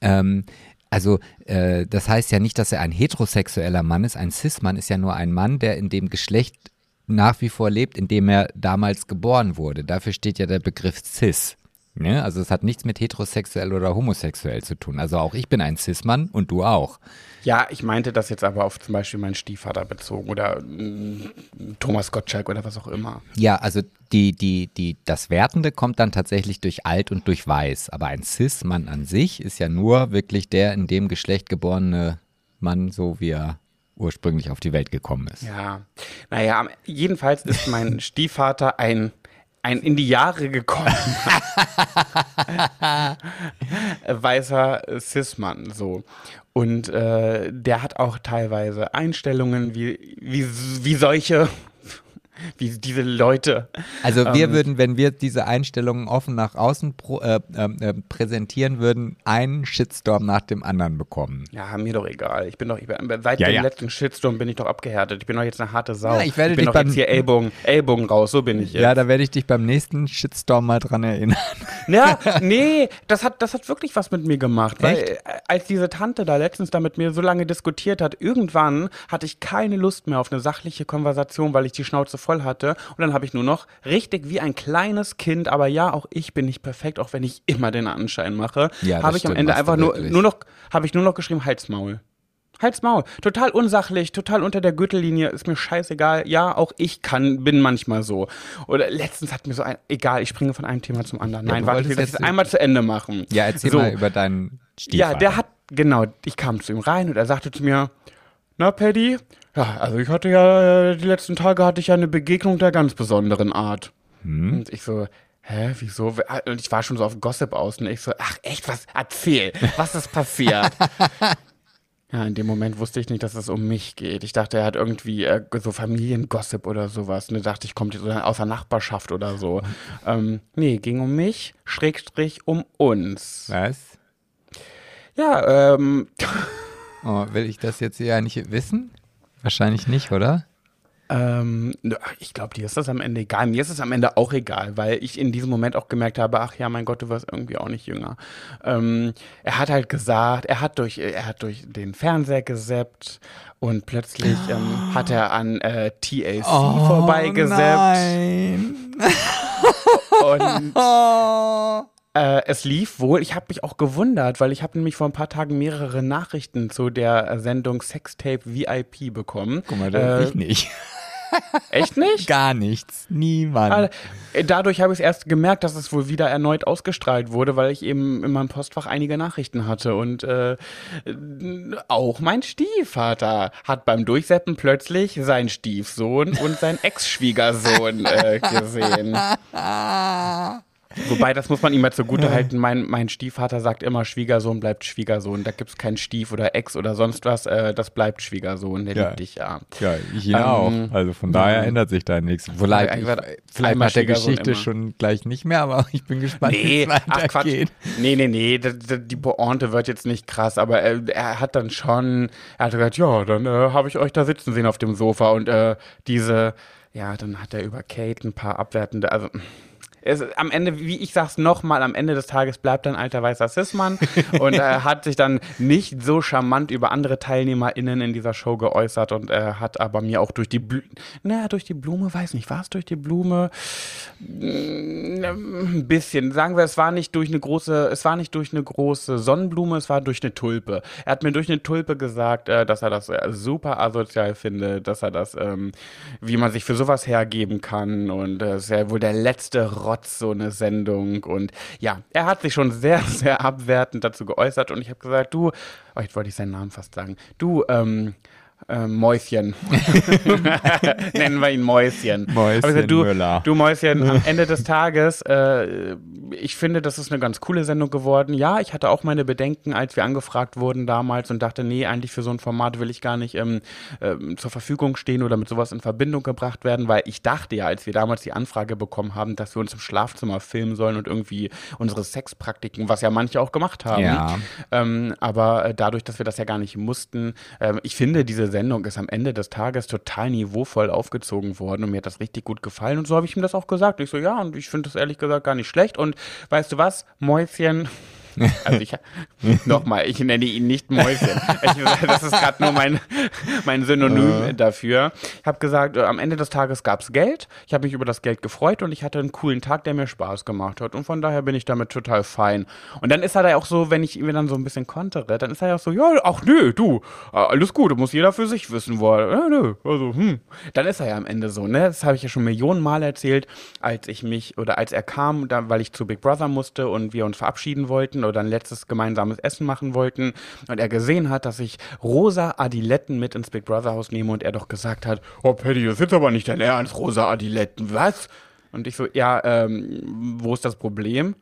ähm, also äh, das heißt ja nicht, dass er ein heterosexueller Mann ist. Ein Cis-Mann ist ja nur ein Mann, der in dem Geschlecht nach wie vor lebt, in dem er damals geboren wurde. Dafür steht ja der Begriff Cis. Ne? Also es hat nichts mit heterosexuell oder homosexuell zu tun. Also auch ich bin ein Cis-Mann und du auch. Ja, ich meinte das jetzt aber auf zum Beispiel meinen Stiefvater bezogen oder mm, Thomas Gottschalk oder was auch immer. Ja, also die, die, die, das Wertende kommt dann tatsächlich durch alt und durch weiß. Aber ein Cis-Mann an sich ist ja nur wirklich der in dem Geschlecht geborene Mann, so wie er ursprünglich auf die Welt gekommen ist. Ja, naja, jedenfalls ist mein (laughs) Stiefvater ein, ein in die Jahre gekommen (laughs) weißer Cis-Mann, so. Und äh, der hat auch teilweise Einstellungen wie, wie, wie solche, wie diese Leute. Also wir Ähm. würden, wenn wir diese Einstellungen offen nach außen pro, äh, ähm, äh, präsentieren würden, einen Shitstorm nach dem anderen bekommen. Ja, mir doch egal. Ich bin doch, ich bin, seit Ja, dem ja. letzten Shitstorm bin ich doch abgehärtet. Ich bin doch jetzt eine harte Sau. Ja, ich werde bin dich doch beim- jetzt hier Ellbogen, Ellbogen raus, so bin ich jetzt. Ja, da werde ich dich beim nächsten Shitstorm mal dran erinnern. (laughs) Ja, nee, das hat, das hat wirklich was mit mir gemacht. Weil Echt? äh, als diese Tante da letztens da mit mir so lange diskutiert hat, irgendwann hatte ich keine Lust mehr auf eine sachliche Konversation, weil ich die Schnauze voll hatte. Und dann habe ich nur noch richtig wie ein kleines Kind, aber ja, auch ich bin nicht perfekt, auch wenn ich immer den Anschein mache, Ja, habe ich am stimmt, Ende machst einfach nur, nur noch, habe ich nur noch geschrieben, Halsmaul. Halsmaul. Total unsachlich, total unter der Gürtellinie, ist mir scheißegal. Ja, auch ich kann, bin manchmal so. Oder letztens hat mir so ein, egal, ich springe von einem Thema zum anderen. Ja, Nein, du warte, ich will das jetzt- jetzt einmal zu Ende machen. Ja, erzähl So. mal über deinen Stiefvater. Ja, der hat, genau, ich kam zu ihm rein und er sagte zu mir, na Paddy, ja, also ich hatte ja, äh, die letzten Tage hatte ich ja eine Begegnung der ganz besonderen Art. Hm? Und ich so, hä, wieso? Und ich war schon so auf Gossip aus und ich so, ach echt, was, erzähl, was ist passiert? (laughs) Ja, in dem Moment wusste ich nicht, dass es um mich geht. Ich dachte, er hat irgendwie äh, so Familiengossip oder sowas. Und ich dachte, ich komme so aus der Nachbarschaft oder so. (laughs) Ähm, nee, ging um mich, Schrägstrich um uns. Was? Ja, ähm, (laughs) Oh, will ich das jetzt ja nicht wissen? Wahrscheinlich nicht, oder? Ähm, ich glaube, dir ist das am Ende egal. Mir ist es am Ende auch egal, weil ich in diesem Moment auch gemerkt habe, ach ja, mein Gott, du wirst irgendwie auch nicht jünger. Ähm, er hat halt gesagt, er hat durch, er hat durch den Fernseher geseppt und plötzlich ähm, hat er an äh, TLC Oh, vorbeigeseppt. Nein. Und Oh. (laughs) Äh, es lief wohl. Ich habe mich auch gewundert, weil ich habe nämlich vor ein paar Tagen mehrere Nachrichten zu der äh, Sendung Sextape VIP bekommen. Guck mal, Äh, ich nicht. (laughs) Echt nicht? Gar nichts. Niemand. Äh, Dadurch habe ich es erst gemerkt, dass es wohl wieder erneut ausgestrahlt wurde, weil ich eben in meinem Postfach einige Nachrichten hatte. Und äh, auch mein Stiefvater hat beim Durchseppen plötzlich seinen Stiefsohn und seinen Ex-Schwiegersohn äh, gesehen. (laughs) Wobei, das muss man ihm mal zugute halten. Mein, mein Stiefvater sagt immer, Schwiegersohn bleibt Schwiegersohn. Da gibt es keinen Stief oder Ex oder sonst was. Äh, das bleibt Schwiegersohn. Der Ja. liebt dich ja. Ja, ich ihn Ähm, auch. Also von daher ändert sich da nichts. Vielleicht, ich vielleicht nach der Geschichte immer. schon gleich nicht mehr, aber ich bin gespannt, wie Nee, es ach Quatsch. weitergeht. Nee, nee, nee, d- d- die Pointe wird jetzt nicht krass, aber er, er hat dann schon, er hat gesagt, ja, dann äh, habe ich euch da sitzen sehen auf dem Sofa und äh, diese, ja, dann hat er über Kate ein paar abwertende, also es, am Ende, wie ich sag's nochmal, am Ende des Tages bleibt ein alter weißer Cis-Mann (laughs) und er hat sich dann nicht so charmant über andere TeilnehmerInnen in dieser Show geäußert und er hat aber mir auch durch die Blume, naja, durch die Blume, weiß nicht, war es durch die Blume? Ein bisschen. Sagen wir, es war nicht durch eine große, es war nicht durch eine große Sonnenblume, es war durch eine Tulpe. Er hat mir durch eine Tulpe gesagt, äh, dass er das äh, super asozial findet, dass er das, ähm, wie man sich für sowas hergeben kann und äh, es ist ja wohl der letzte Rotz, so eine Sendung. Und ja, er hat sich schon sehr, (laughs) sehr abwertend dazu geäußert. Und ich habe gesagt, du, oh, jetzt wollte ich seinen Namen fast sagen, du, ähm, äh, Mäuschen. (laughs) Nennen wir ihn Mäuschen. Mäuschen gesagt, du, Müller. Du Mäuschen, am (laughs) Ende des Tages, äh, ich finde, das ist eine ganz coole Sendung geworden. Ja, ich hatte auch meine Bedenken, als wir angefragt wurden damals und dachte, nee, eigentlich für so ein Format will ich gar nicht ähm, ähm, zur Verfügung stehen oder mit sowas in Verbindung gebracht werden, weil ich dachte ja, als wir damals die Anfrage bekommen haben, dass wir uns im Schlafzimmer filmen sollen und irgendwie unsere Sexpraktiken, was ja manche auch gemacht haben. Ja. Ähm, aber äh, dadurch, dass wir das ja gar nicht mussten, ähm, ich finde, diese Sendung ist am Ende des Tages total niveauvoll aufgezogen worden und mir hat das richtig gut gefallen und so habe ich ihm das auch gesagt. Ich so, ja, und ich finde das ehrlich gesagt gar nicht schlecht und weißt du was, Mäuschen. Also ich nochmal, ich nenne ihn nicht Mäuschen. Ich, das ist gerade nur mein, mein Synonym dafür. Ich habe gesagt, äh, am Ende des Tages gab es Geld. Ich habe mich über das Geld gefreut und ich hatte einen coolen Tag, der mir Spaß gemacht hat. Und von daher bin ich damit total fein. Und dann ist er da auch so, wenn ich ihm dann so ein bisschen kontere, dann ist er ja auch so, ja, ach nö, du, äh, alles gut, muss jeder für sich wissen, wo er, ja, nö, also, hm. Dann ist er ja am Ende so, ne? Das habe ich ja schon Millionen Mal erzählt, als ich mich, oder als er kam, da, weil ich zu Big Brother musste und wir uns verabschieden wollten oder ein letztes gemeinsames Essen machen wollten und er gesehen hat, dass ich rosa Adiletten mit ins Big Brother Haus nehme und er doch gesagt hat, oh Patty, das ist aber nicht dein Ernst, rosa Adiletten, was? Und ich so, ja, ähm, wo ist das Problem?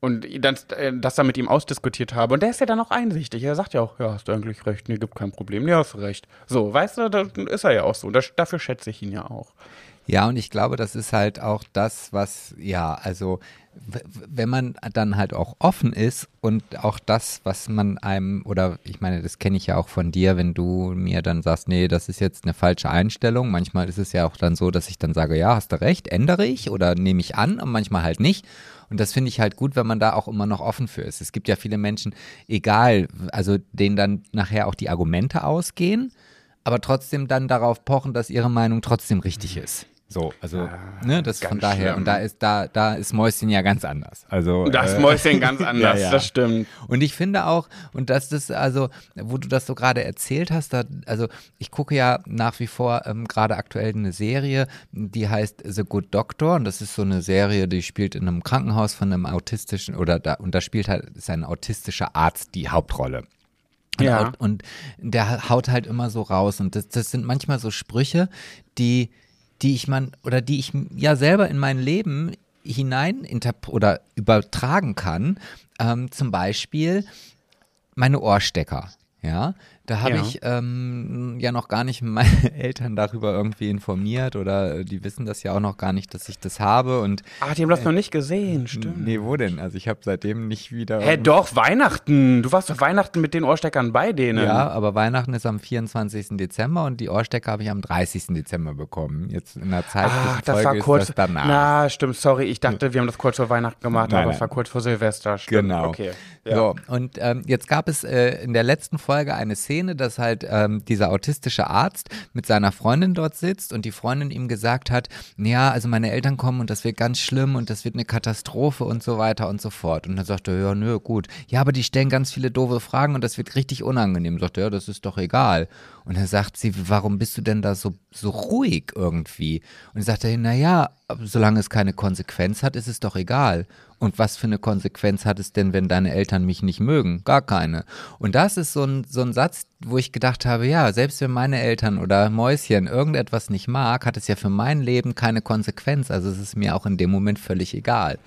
Und äh, das dann mit ihm ausdiskutiert habe. Und der ist ja dann auch einsichtig. Er sagt ja auch, ja, hast du eigentlich recht, nee, gibt kein Problem, nee, hast recht. So, weißt du, dann ist er ja auch so. Das, dafür schätze ich ihn ja auch. Ja, und ich glaube, das ist halt auch das, was, ja, also wenn man dann halt auch offen ist und auch das, was man einem, oder ich meine, das kenne ich ja auch von dir, wenn du mir dann sagst, nee, das ist jetzt eine falsche Einstellung. Manchmal ist es ja auch dann so, dass ich dann sage, ja, hast du recht, ändere ich oder nehme ich an und manchmal halt nicht. Und das finde ich halt gut, wenn man da auch immer noch offen für ist. Es gibt ja viele Menschen, egal, also denen dann nachher auch die Argumente ausgehen, aber trotzdem dann darauf pochen, dass ihre Meinung trotzdem richtig ist. So, also, ne, das von daher, schlimm. und da ist, da, da ist Mäuschen ja ganz anders. Also, Das äh, Mäuschen ganz (laughs) anders, ja. das stimmt. und ich finde auch, und das ist also, wo du das so gerade erzählt hast, da, also ich gucke ja nach wie vor ähm, gerade aktuell eine Serie, die heißt The Good Doctor und das ist so eine Serie, die spielt in einem Krankenhaus von einem autistischen oder da und da spielt halt ist ein autistischer Arzt die Hauptrolle. Und, Ja. und, und der haut halt immer so raus und das, das sind manchmal so Sprüche, die die ich man oder die ich ja selber in mein Leben hinein oder übertragen kann. Ähm, zum Beispiel meine Ohrstecker. Ja, Da habe Ja. ich ähm, ja noch gar nicht (laughs) meine Eltern darüber irgendwie informiert oder äh, die wissen das ja auch noch gar nicht, dass ich das habe und Ach, die haben das noch nicht gesehen, stimmt. nee, wo denn? Also ich habe seitdem nicht wieder Hä, doch, Weihnachten. Du warst doch Weihnachten mit den Ohrsteckern bei denen. Ja, aber Weihnachten ist am 24. Dezember und die Ohrstecker habe ich am 30. Dezember bekommen. Jetzt in der Zeit Ach, das war kurz. ist das danach. Na, stimmt, sorry. Ich dachte, wir haben das kurz vor Weihnachten gemacht, Nein, aber es war kurz vor Silvester. Stimmt. Genau. Okay. Ja. So, und ähm, jetzt gab es äh, in der letzten Folge eine Szene, dass halt ähm, dieser autistische Arzt mit seiner Freundin dort sitzt und die Freundin ihm gesagt hat, ja, also meine Eltern kommen und das wird ganz schlimm und das wird eine Katastrophe und so weiter und so fort. Und dann sagte er, ja, nö, gut. Ja, aber die stellen ganz viele doofe Fragen und das wird richtig unangenehm. Sagt er, ja, das ist doch egal. Und dann sagt sie, warum bist du denn da so, so ruhig irgendwie? Und sagt er, naja, solange es keine Konsequenz hat, ist es doch egal. Und was für eine Konsequenz hat es denn, wenn deine Eltern mich nicht mögen? Gar keine. Und das ist so ein, so ein Satz, wo ich gedacht habe, ja, selbst wenn meine Eltern oder Mäuschen irgendetwas nicht mag, hat es ja für mein Leben keine Konsequenz. Also es ist mir auch in dem Moment völlig egal.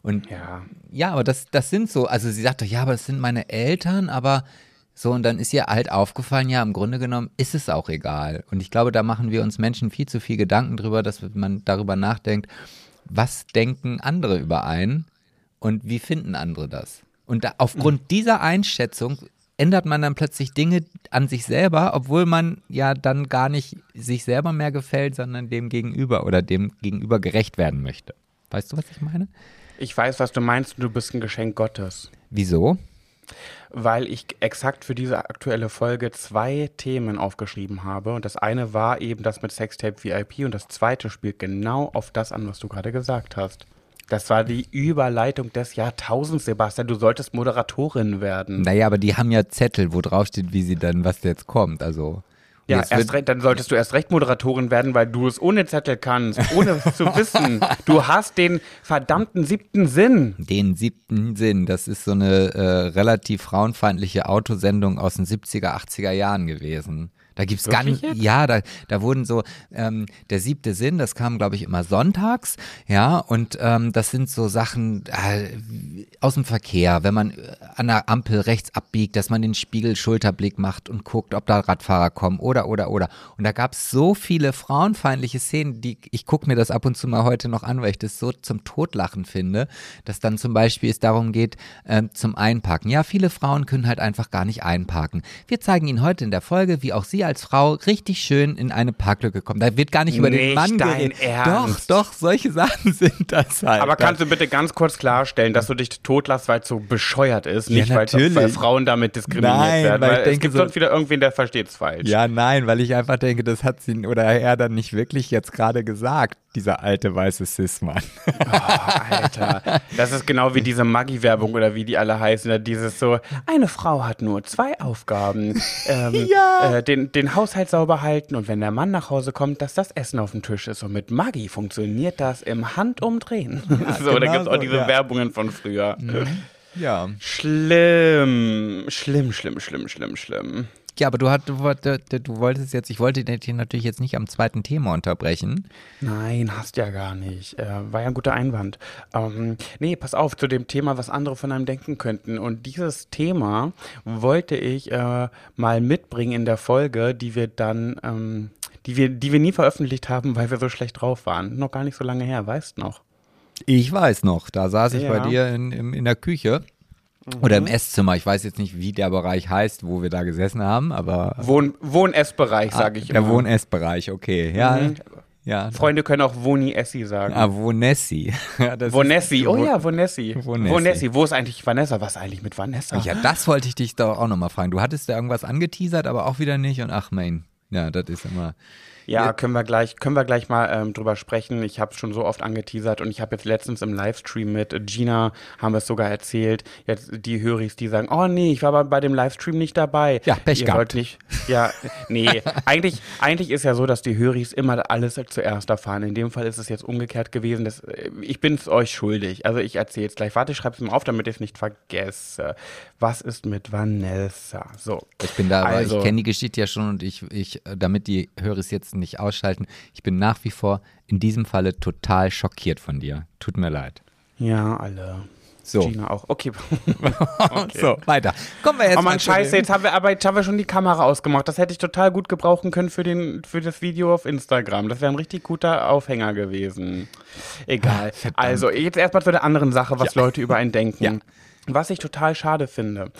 Und Ja. ja, aber das, das sind so, also sie sagte, ja, aber das sind meine Eltern, aber so, und dann ist ihr halt aufgefallen, ja, im Grunde genommen ist es auch egal. Und ich glaube, da machen wir uns Menschen viel zu viel Gedanken drüber, dass man darüber nachdenkt, was denken andere über einen und wie finden andere das? Und da, aufgrund dieser Einschätzung ändert man dann plötzlich Dinge an sich selber, obwohl man ja dann gar nicht sich selber mehr gefällt, sondern dem Gegenüber oder dem Gegenüber gerecht werden möchte. Weißt du, was ich meine? Ich weiß, was du meinst und du bist ein Geschenk Gottes. Wieso? Weil ich exakt für diese aktuelle Folge zwei Themen aufgeschrieben habe. Und das eine war eben das mit Sextape VIP und das zweite spielt genau auf das an, was du gerade gesagt hast. Das war die Überleitung des Jahrtausends, Sebastian. Du solltest Moderatorin werden. Naja, aber die haben ja Zettel, wo drauf steht, wie sie dann, was jetzt kommt. Also. Ja, jetzt erst recht, dann solltest du erst recht Moderatorin werden, weil du es ohne Zettel kannst, ohne es zu wissen. (laughs) Du hast den verdammten siebten Sinn. Den siebten Sinn, das ist so eine äh, relativ frauenfeindliche Autosendung aus den 70er, 80er Jahren gewesen. Da gibt's Wirklich ganz, ja, da, da wurden so, ähm, der siebte Sinn, das kam, glaube ich, immer sonntags, ja, und ähm, das sind so Sachen äh, aus dem Verkehr, wenn man äh, an der Ampel rechts abbiegt, dass man den Spiegel Schulterblick macht und guckt, ob da Radfahrer kommen oder, oder, oder. Und da gab's so viele frauenfeindliche Szenen, die, ich gucke mir das ab und zu mal heute noch an, weil ich das so zum Totlachen finde, dass dann zum Beispiel es darum geht, ähm, zum Einparken. Ja, viele Frauen können halt einfach gar nicht einparken. Wir zeigen Ihnen heute in der Folge, wie auch Sie als Frau richtig schön in eine Parklücke kommen. Da wird gar nicht über den Nicht Mann dein geredet. Ernst? Doch, doch, solche Sachen (laughs) sind das halt. Aber kannst du bitte ganz kurz klarstellen, dass du dich totlässt, weil es so bescheuert ist, nicht weil, weil Frauen damit diskriminiert Nein, werden. weil Weil, ich es denke gibt so- sonst wieder irgendwen, der versteht es falsch. Ja, nein, weil ich einfach denke, das hat sie oder er dann nicht wirklich jetzt gerade gesagt, dieser alte weiße Cis-Mann. Oh, Alter, das ist genau wie diese Maggi-Werbung oder wie die alle heißen. oder Dieses so, eine Frau hat nur zwei Aufgaben. (laughs) Ähm, Ja. äh, den, den Haushalt sauber halten und wenn der Mann nach Hause kommt, dass das Essen auf dem Tisch ist. Und mit Maggi funktioniert das im Handumdrehen. (laughs) so, da genau gibt es auch so, diese ja. Werbungen von früher. Ja. Schlimm, schlimm, schlimm, schlimm, schlimm, schlimm. Ja, aber du, hat, du, du wolltest jetzt, ich wollte dich natürlich jetzt nicht am zweiten Thema unterbrechen. Nein, hast ja gar nicht. Äh, war ja ein guter Einwand. Ähm, nee, pass auf, zu dem Thema, was andere von einem denken könnten. Und dieses Thema wollte ich äh, mal mitbringen in der Folge, die wir dann, ähm, die wir, die wir nie veröffentlicht haben, weil wir so schlecht drauf waren. Noch gar nicht so lange her, weißt noch. Ich weiß noch, da saß ich Ja. bei dir in, in, in der Küche oder im Esszimmer. Ich weiß jetzt nicht, wie der Bereich heißt, wo wir da gesessen haben, aber Wohn Wohn-Essbereich, sage ich Ah, der immer. Wohn-Essbereich, okay. Ja, Mhm. ja. Freunde können auch Woni-Essi sagen. Ah, Wonessi. (laughs) Vonessi, oh ja. Vonessi. Vonessi, wo ist eigentlich Vanessa? Was eigentlich mit Vanessa? Ja, das wollte ich dich doch auch nochmal fragen. Du hattest da irgendwas angeteasert, aber auch wieder nicht. Und ach mein, ja, das ist immer. Ja, können wir gleich, können wir gleich mal ähm, drüber sprechen. Ich habe es schon so oft angeteasert und ich habe jetzt letztens im Livestream mit Gina, haben wir es sogar erzählt, jetzt die Höris, die sagen, oh nee, ich war bei, bei dem Livestream nicht dabei. Ja, Pech Ihr gehabt. nicht, ja, nee, (laughs) eigentlich, eigentlich ist ja so, dass die Höris immer alles zuerst erfahren. In dem Fall ist es jetzt umgekehrt gewesen. Das, äh, ich bin es euch schuldig. Also ich erzähle es gleich. Warte, ich schreibe es mir auf, damit ich es nicht vergesse. Was ist mit Vanessa? So. Ich bin da, Also- ich kenne die Geschichte ja schon und ich, ich, äh, damit die Hörer es jetzt nicht ausschalten, ich bin nach wie vor in diesem Falle total schockiert von dir. Tut mir leid. Ja, alle. So. Gina auch. Okay. (laughs) So, weiter. Kommen wir jetzt Oh mal man, zu scheiße, jetzt haben wir, aber jetzt haben wir schon die Kamera ausgemacht. Das hätte ich total gut gebrauchen können für, den, für das Video auf Instagram. Das wäre ein richtig guter Aufhänger gewesen. Egal. (laughs) also, jetzt erstmal zu der anderen Sache, was Leute über einen denken. Ja. Was ich total schade finde.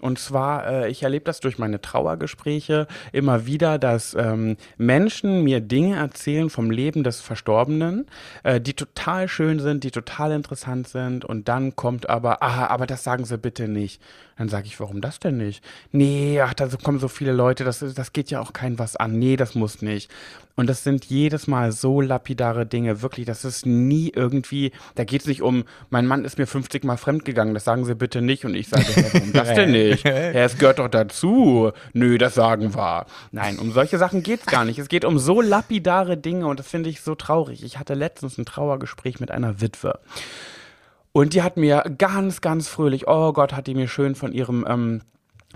Und zwar, äh, ich erlebe das durch meine Trauergespräche immer wieder, dass ähm, Menschen mir Dinge erzählen vom Leben des Verstorbenen, äh, die total schön sind, die total interessant sind. Und dann kommt aber, ah, aber das sagen sie bitte nicht. Dann sage ich, warum das denn nicht? Nee, ach, da kommen so viele Leute, das, das geht ja auch kein was an. Nee, das muss nicht. Und das sind jedes Mal so lapidare Dinge, wirklich, das ist nie irgendwie, da geht es nicht um, mein Mann ist mir 50 Mal fremdgegangen, das sagen sie bitte nicht. Und ich sage, warum das denn (laughs) nicht? Ja, es gehört doch dazu. Nö, das sagen wir. Nein, um solche Sachen geht es gar nicht. Es geht um so lapidare Dinge und das finde ich so traurig. Ich hatte letztens ein Trauergespräch mit einer Witwe. Und die hat mir ganz, ganz fröhlich, oh Gott, hat die mir schön von ihrem ähm,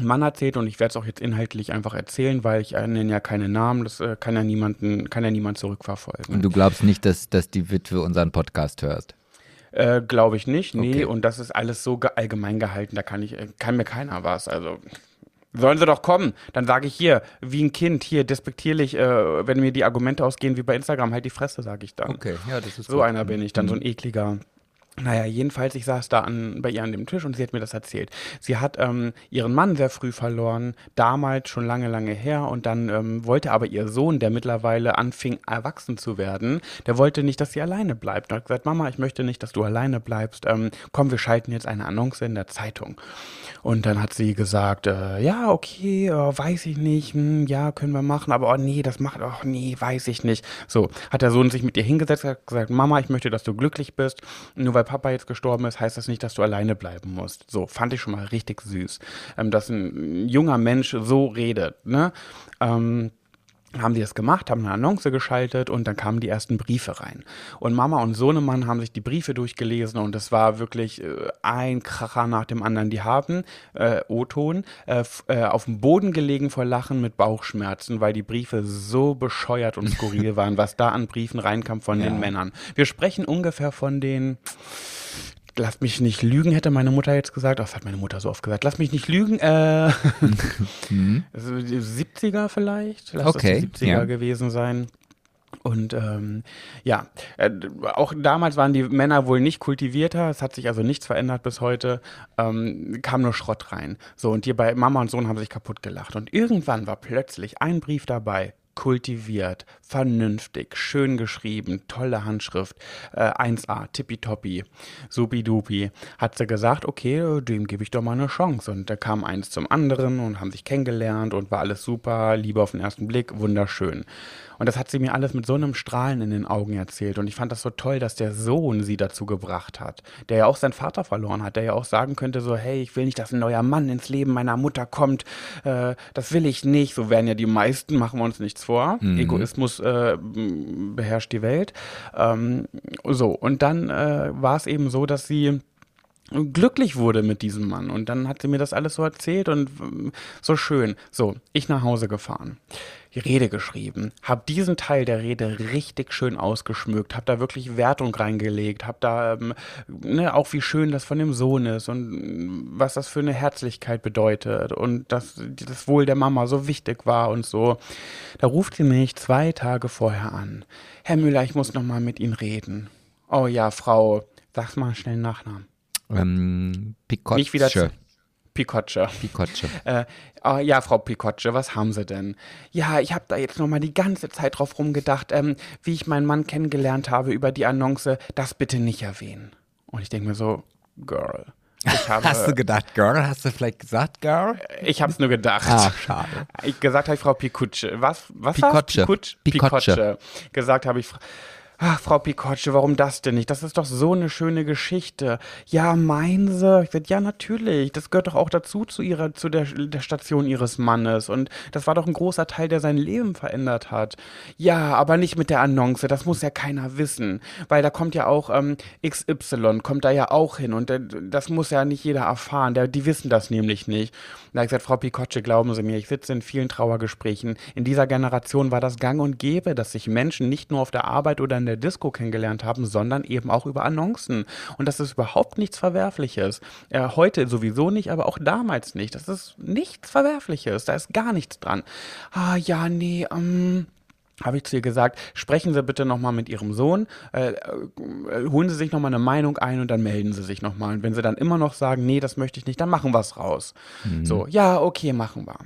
Mann erzählt und ich werde es auch jetzt inhaltlich einfach erzählen, weil ich äh, nenne ja keine Namen, das äh, kann ja niemanden, kann ja niemand zurückverfolgen. Und du glaubst nicht, dass, dass die Witwe unseren Podcast hörst? Äh, Glaube ich nicht, nee, Okay. und das ist alles so ge- allgemein gehalten, da kann ich, äh, kann mir keiner was, also. Sollen sie doch kommen, dann sage ich hier, wie ein Kind, hier despektierlich, äh, wenn mir die Argumente ausgehen wie bei Instagram, halt die Fresse, sage ich dann. ja, das ist So einer bin ich, dann so ein ekliger. Naja, jedenfalls, ich saß da an, bei ihr an dem Tisch und sie hat mir das erzählt. Sie hat ähm, ihren Mann sehr früh verloren, damals schon lange, lange her. Und dann ähm, wollte aber ihr Sohn, der mittlerweile anfing, erwachsen zu werden, der wollte nicht, dass sie alleine bleibt. Und hat gesagt, Mama, ich möchte nicht, dass du alleine bleibst. Ähm, komm, wir schalten jetzt eine Annonce in der Zeitung. Und dann hat sie gesagt, äh, ja, okay, äh, weiß ich nicht, hm, ja, können wir machen, aber oh nee, das macht, oh nee, weiß ich nicht. So, hat der Sohn sich mit ihr hingesetzt, hat gesagt, Mama, ich möchte, dass du glücklich bist. Nur weil Papa jetzt gestorben ist, heißt das nicht, dass du alleine bleiben musst. So, fand ich schon mal richtig süß, ähm, dass ein junger Mensch so redet, ne? Ähm, haben die das gemacht, haben eine Annonce geschaltet und dann kamen die ersten Briefe rein. Und Mama und Sohnemann haben sich die Briefe durchgelesen und es war wirklich äh, ein Kracher nach dem anderen. Die haben, äh, O-Ton, äh, äh, auf dem Boden gelegen vor Lachen mit Bauchschmerzen, weil die Briefe so bescheuert und skurril waren, was da an Briefen reinkam von den Männern. Wir sprechen ungefähr von den Lass mich nicht lügen, hätte meine Mutter jetzt gesagt. Oh, das hat meine Mutter so oft gesagt. Lass mich nicht lügen. Äh, (laughs) (laughs) die 70er vielleicht. Lass Okay, das die 70er ja. gewesen sein. Und ähm, ja, äh, auch damals waren die Männer wohl nicht kultivierter, es hat sich also nichts verändert bis heute, ähm, kam nur Schrott rein. So, und die bei Mama und Sohn haben sich kaputt gelacht. Und irgendwann war plötzlich ein Brief dabei, kultiviert, vernünftig, schön geschrieben, tolle Handschrift, äh, 1A, tippitoppi, supidupi, hat sie gesagt, okay, dem gebe ich doch mal eine Chance. Und da kam eins zum anderen und haben sich kennengelernt und war alles super, Liebe auf den ersten Blick, wunderschön. Und das hat sie mir alles mit so einem Strahlen in den Augen erzählt. Und ich fand das so toll, dass der Sohn sie dazu gebracht hat, der ja auch seinen Vater verloren hat, der ja auch sagen könnte so, hey, ich will nicht, dass ein neuer Mann ins Leben meiner Mutter kommt. Äh, das will ich nicht. So werden ja die meisten, machen wir uns nichts vor. Egoismus äh, beherrscht die Welt. Ähm, so, und dann äh, war es eben so, dass sie glücklich wurde mit diesem Mann. Und dann hat sie mir das alles so erzählt und ähm, so schön. So, ich nach Hause gefahren. Rede geschrieben, habe diesen Teil der Rede richtig schön ausgeschmückt, habe da wirklich Wertung reingelegt, habe da ähm, ne, auch wie schön das von dem Sohn ist und mm, was das für eine Herzlichkeit bedeutet und dass das Wohl der Mama so wichtig war und so. Da ruft sie mich zwei Tage vorher an. Herr Müller, ich muss noch mal mit Ihnen reden. Oh ja, Frau, sag's mal schnell Nachnamen. Ähm, Picotsche. Nicht wieder zu-. Picotsche. (laughs) Äh, ah, ja, Frau Picoccia, was haben Sie denn? Ja, ich habe da jetzt noch mal die ganze Zeit drauf rumgedacht, ähm, wie ich meinen Mann kennengelernt habe über die Annonce, das bitte nicht erwähnen. Und ich denke mir so, Girl. Ich (laughs) habe, Hast du gedacht, Girl? Hast du vielleicht gesagt, Girl? ich habe es nur gedacht. Ah, schade. Ich gesagt habe ich Frau Picucce. Was? Was. Picocce? Picocce. Picocce. Gesagt habe ich. Ach, Frau Picocce, warum das denn nicht? Das ist doch so eine schöne Geschichte. Ja, meinen Sie? Ich sagte, ja, natürlich. Das gehört doch auch dazu zu ihrer, zu der, der Station ihres Mannes. Und das war doch ein großer Teil, der sein Leben verändert hat. Ja, aber nicht mit der Annonce. Das muss ja keiner wissen. Weil da kommt ja auch ähm, XY, kommt da ja auch hin. Und äh, das muss ja nicht jeder erfahren. Der, die wissen das nämlich nicht. Da ich gesagt, Frau Picocce, glauben Sie mir, ich sitze in vielen Trauergesprächen. In dieser Generation war das gang und gäbe, dass sich Menschen nicht nur auf der Arbeit oder in der Disco kennengelernt haben, sondern eben auch über Annoncen. Und das ist überhaupt nichts Verwerfliches. Äh, heute sowieso nicht, aber auch damals nicht. Das ist nichts Verwerfliches. Da ist gar nichts dran. Ah, ja, nee, ähm, habe ich zu ihr gesagt, sprechen Sie bitte nochmal mit Ihrem Sohn, äh, äh, holen Sie sich nochmal eine Meinung ein und dann melden Sie sich nochmal. Und wenn Sie dann immer noch sagen, nee, das möchte ich nicht, dann machen wir es raus. Mhm. So, ja, okay, machen wir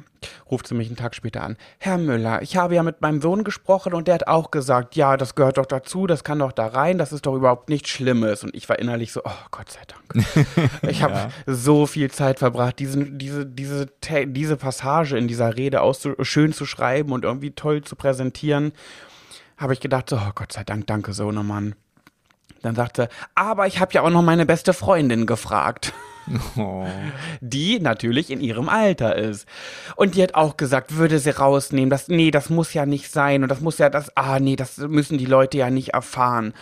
ruft sie mich einen Tag später an. Herr Müller, ich habe ja mit meinem Sohn gesprochen und der hat auch gesagt, ja, das gehört doch dazu, das kann doch da rein, das ist doch überhaupt nichts Schlimmes. Und ich war innerlich so, oh Gott sei Dank. (laughs) Ich habe ja. so viel Zeit verbracht, diesen, diese, diese, diese Passage in dieser Rede schön zu schreiben und irgendwie toll zu präsentieren. Habe ich gedacht, so, oh Gott sei Dank, danke, Sohnemann. Dann sagte, aber ich habe ja auch noch meine beste Freundin gefragt. (laughs) Oh. Die natürlich in ihrem Alter ist. Und die hat auch gesagt, würde sie rausnehmen. Das, nee, das muss ja nicht sein. Und das muss ja, das, ah, nee, das müssen die Leute ja nicht erfahren.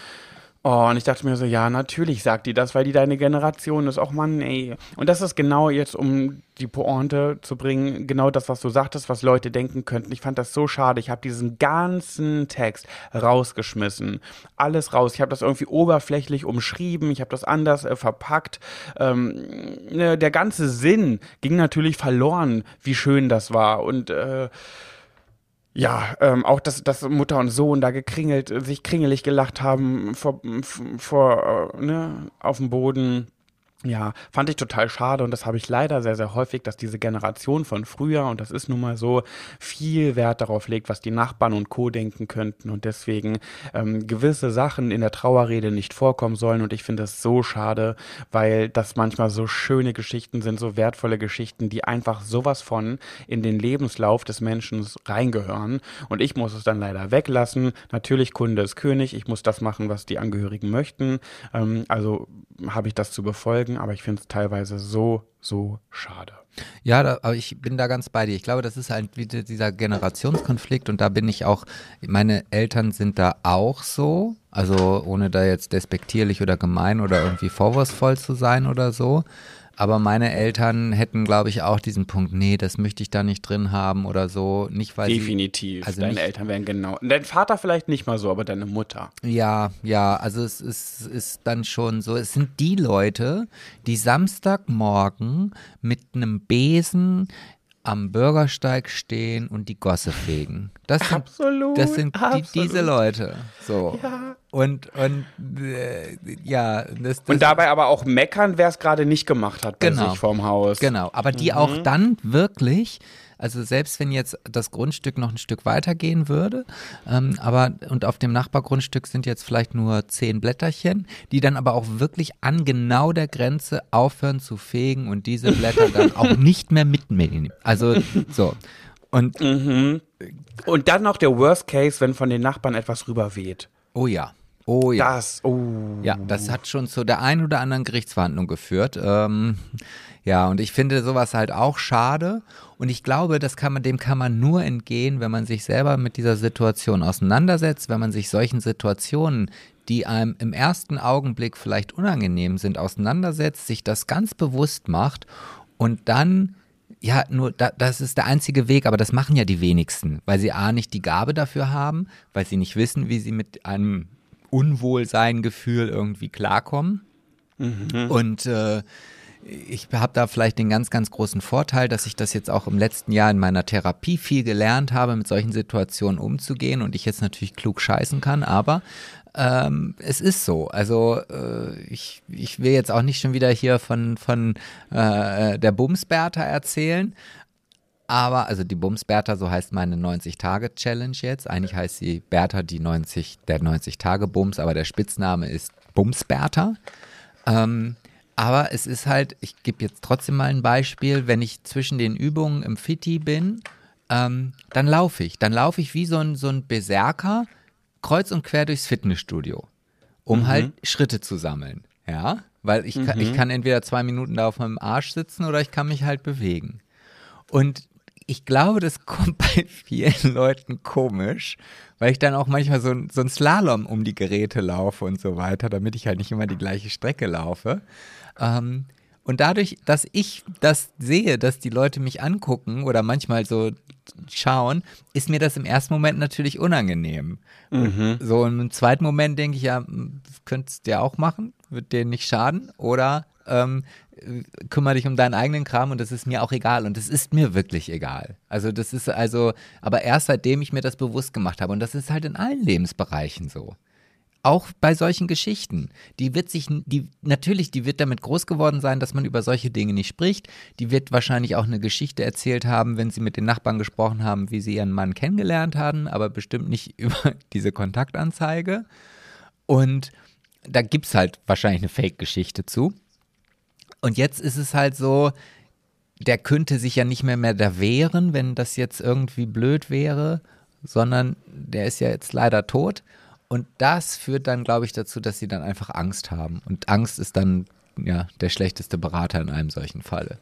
Oh, und ich dachte mir so, ja, natürlich sagt die das, weil die deine Generation ist. Och Mann, ey. Und das ist genau jetzt, um die Pointe zu bringen, genau das, was du sagtest, was Leute denken könnten. Ich fand das so schade. Ich habe diesen ganzen Text rausgeschmissen. Alles raus. Ich habe das irgendwie oberflächlich umschrieben. Ich habe das anders äh, verpackt. Ähm, ne, der ganze Sinn ging natürlich verloren, wie schön das war. Und äh, ja, ähm, auch dass, dass Mutter und Sohn da gekringelt, sich kringelig gelacht haben vor, vor äh, ne, auf dem Boden. Ja, fand ich total schade und das habe ich leider sehr, sehr häufig, dass diese Generation von früher, und das ist nun mal so, viel Wert darauf legt, was die Nachbarn und Co. denken könnten und deswegen ähm, gewisse Sachen in der Trauerrede nicht vorkommen sollen und ich finde das so schade, weil das manchmal so schöne Geschichten sind, so wertvolle Geschichten, die einfach sowas von in den Lebenslauf des Menschen reingehören und ich muss es dann leider weglassen. Natürlich, Kunde ist König, ich muss das machen, was die Angehörigen möchten, ähm, also habe ich das zu befolgen sagen, aber ich finde es teilweise so, so schade. Ja, da, aber ich bin da ganz bei dir. Ich glaube, das ist halt wieder dieser Generationskonflikt und da bin ich auch, meine Eltern sind da auch so, also ohne da jetzt despektierlich oder gemein oder irgendwie vorwurfsvoll zu sein oder so. Aber meine Eltern hätten, glaube ich, auch diesen Punkt, nee, das möchte ich da nicht drin haben oder so. Nicht, weil Definitiv. Sie, also deine nicht, Eltern wären genau. Dein Vater vielleicht nicht mal so, aber deine Mutter. Ja, ja, also es ist, ist dann schon so. Es sind die Leute, die Samstagmorgen mit einem Besen am Bürgersteig stehen und die Gosse fegen. Das sind, absolut, das sind die, diese Leute. So. Ja. Und, und äh, ja, das, das Und dabei aber auch meckern, wer es gerade nicht gemacht hat bei genau, sich vorm Haus. Genau, aber die mhm. auch dann wirklich also selbst wenn jetzt das Grundstück noch ein Stück weitergehen würde, ähm, aber und auf dem Nachbargrundstück sind jetzt vielleicht nur zehn Blätterchen, die dann aber auch wirklich an genau der Grenze aufhören zu fegen und diese Blätter dann (laughs) auch nicht mehr mitnehmen. Also so. Und, mhm. und dann noch der Worst Case, wenn von den Nachbarn etwas rüberweht. Oh ja. Oh ja. Das, oh. Ja, das hat schon zu der einen oder anderen Gerichtsverhandlung geführt. Ähm, ja, und ich finde sowas halt auch schade. Und ich glaube, das kann man, dem kann man nur entgehen, wenn man sich selber mit dieser Situation auseinandersetzt, wenn man sich solchen Situationen, die einem im ersten Augenblick vielleicht unangenehm sind, auseinandersetzt, sich das ganz bewusst macht und dann ja, nur da, das ist der einzige Weg, aber das machen ja die wenigsten, weil sie A nicht die Gabe dafür haben, weil sie nicht wissen, wie sie mit einem Unwohlsein-Gefühl irgendwie klarkommen. Mhm. Und äh, ich habe da vielleicht den ganz, ganz großen Vorteil, dass ich das jetzt auch im letzten Jahr in meiner Therapie viel gelernt habe, mit solchen Situationen umzugehen und ich jetzt natürlich klug scheißen kann, aber ähm, es ist so. Also äh, ich, ich will jetzt auch nicht schon wieder hier von, von äh, der Bumsberta erzählen. Aber, also die Bumsberta, so heißt meine 90-Tage-Challenge jetzt. Eigentlich heißt sie Bertha die 90, der 90-Tage-Bums, aber der Spitzname ist Bumsberta. Ähm, aber es ist halt, ich gebe jetzt trotzdem mal ein Beispiel, wenn ich zwischen den Übungen im Fitti bin, ähm, dann laufe ich. Dann laufe ich wie so ein, so ein Berserker kreuz und quer durchs Fitnessstudio, um mhm. halt Schritte zu sammeln. Ja, weil ich, mhm. kann, ich kann entweder zwei Minuten da auf meinem Arsch sitzen oder ich kann mich halt bewegen. Und ich glaube, das (laughs) kommt bei vielen Leuten komisch, weil ich dann auch manchmal so, so ein Slalom um die Geräte laufe und so weiter, damit ich halt nicht immer die gleiche Strecke laufe. Ähm, Und dadurch, dass ich das sehe, dass die Leute mich angucken oder manchmal so schauen, ist mir das im ersten Moment natürlich unangenehm. Mhm. So im zweiten Moment denke ich, ja, könntest du ja auch machen, wird dir nicht schaden. Oder ähm, kümmere dich um deinen eigenen Kram und das ist mir auch egal und das ist mir wirklich egal. Also das ist also, aber erst seitdem ich mir das bewusst gemacht habe und das ist halt in allen Lebensbereichen so. Auch bei solchen Geschichten. Die wird sich, die, natürlich, die wird damit groß geworden sein, dass man über solche Dinge nicht spricht. Die wird wahrscheinlich auch eine Geschichte erzählt haben, wenn sie mit den Nachbarn gesprochen haben, wie sie ihren Mann kennengelernt haben, aber bestimmt nicht (laughs) über diese Kontaktanzeige. Und da gibt es halt wahrscheinlich eine Fake-Geschichte zu. Und jetzt ist es halt so, der könnte sich ja nicht mehr mehr da wehren, wenn das jetzt irgendwie blöd wäre, sondern der ist ja jetzt leider tot. Und das führt dann, glaube ich, dazu, dass sie dann einfach Angst haben. Und Angst ist dann ja der schlechteste Berater in einem solchen Falle.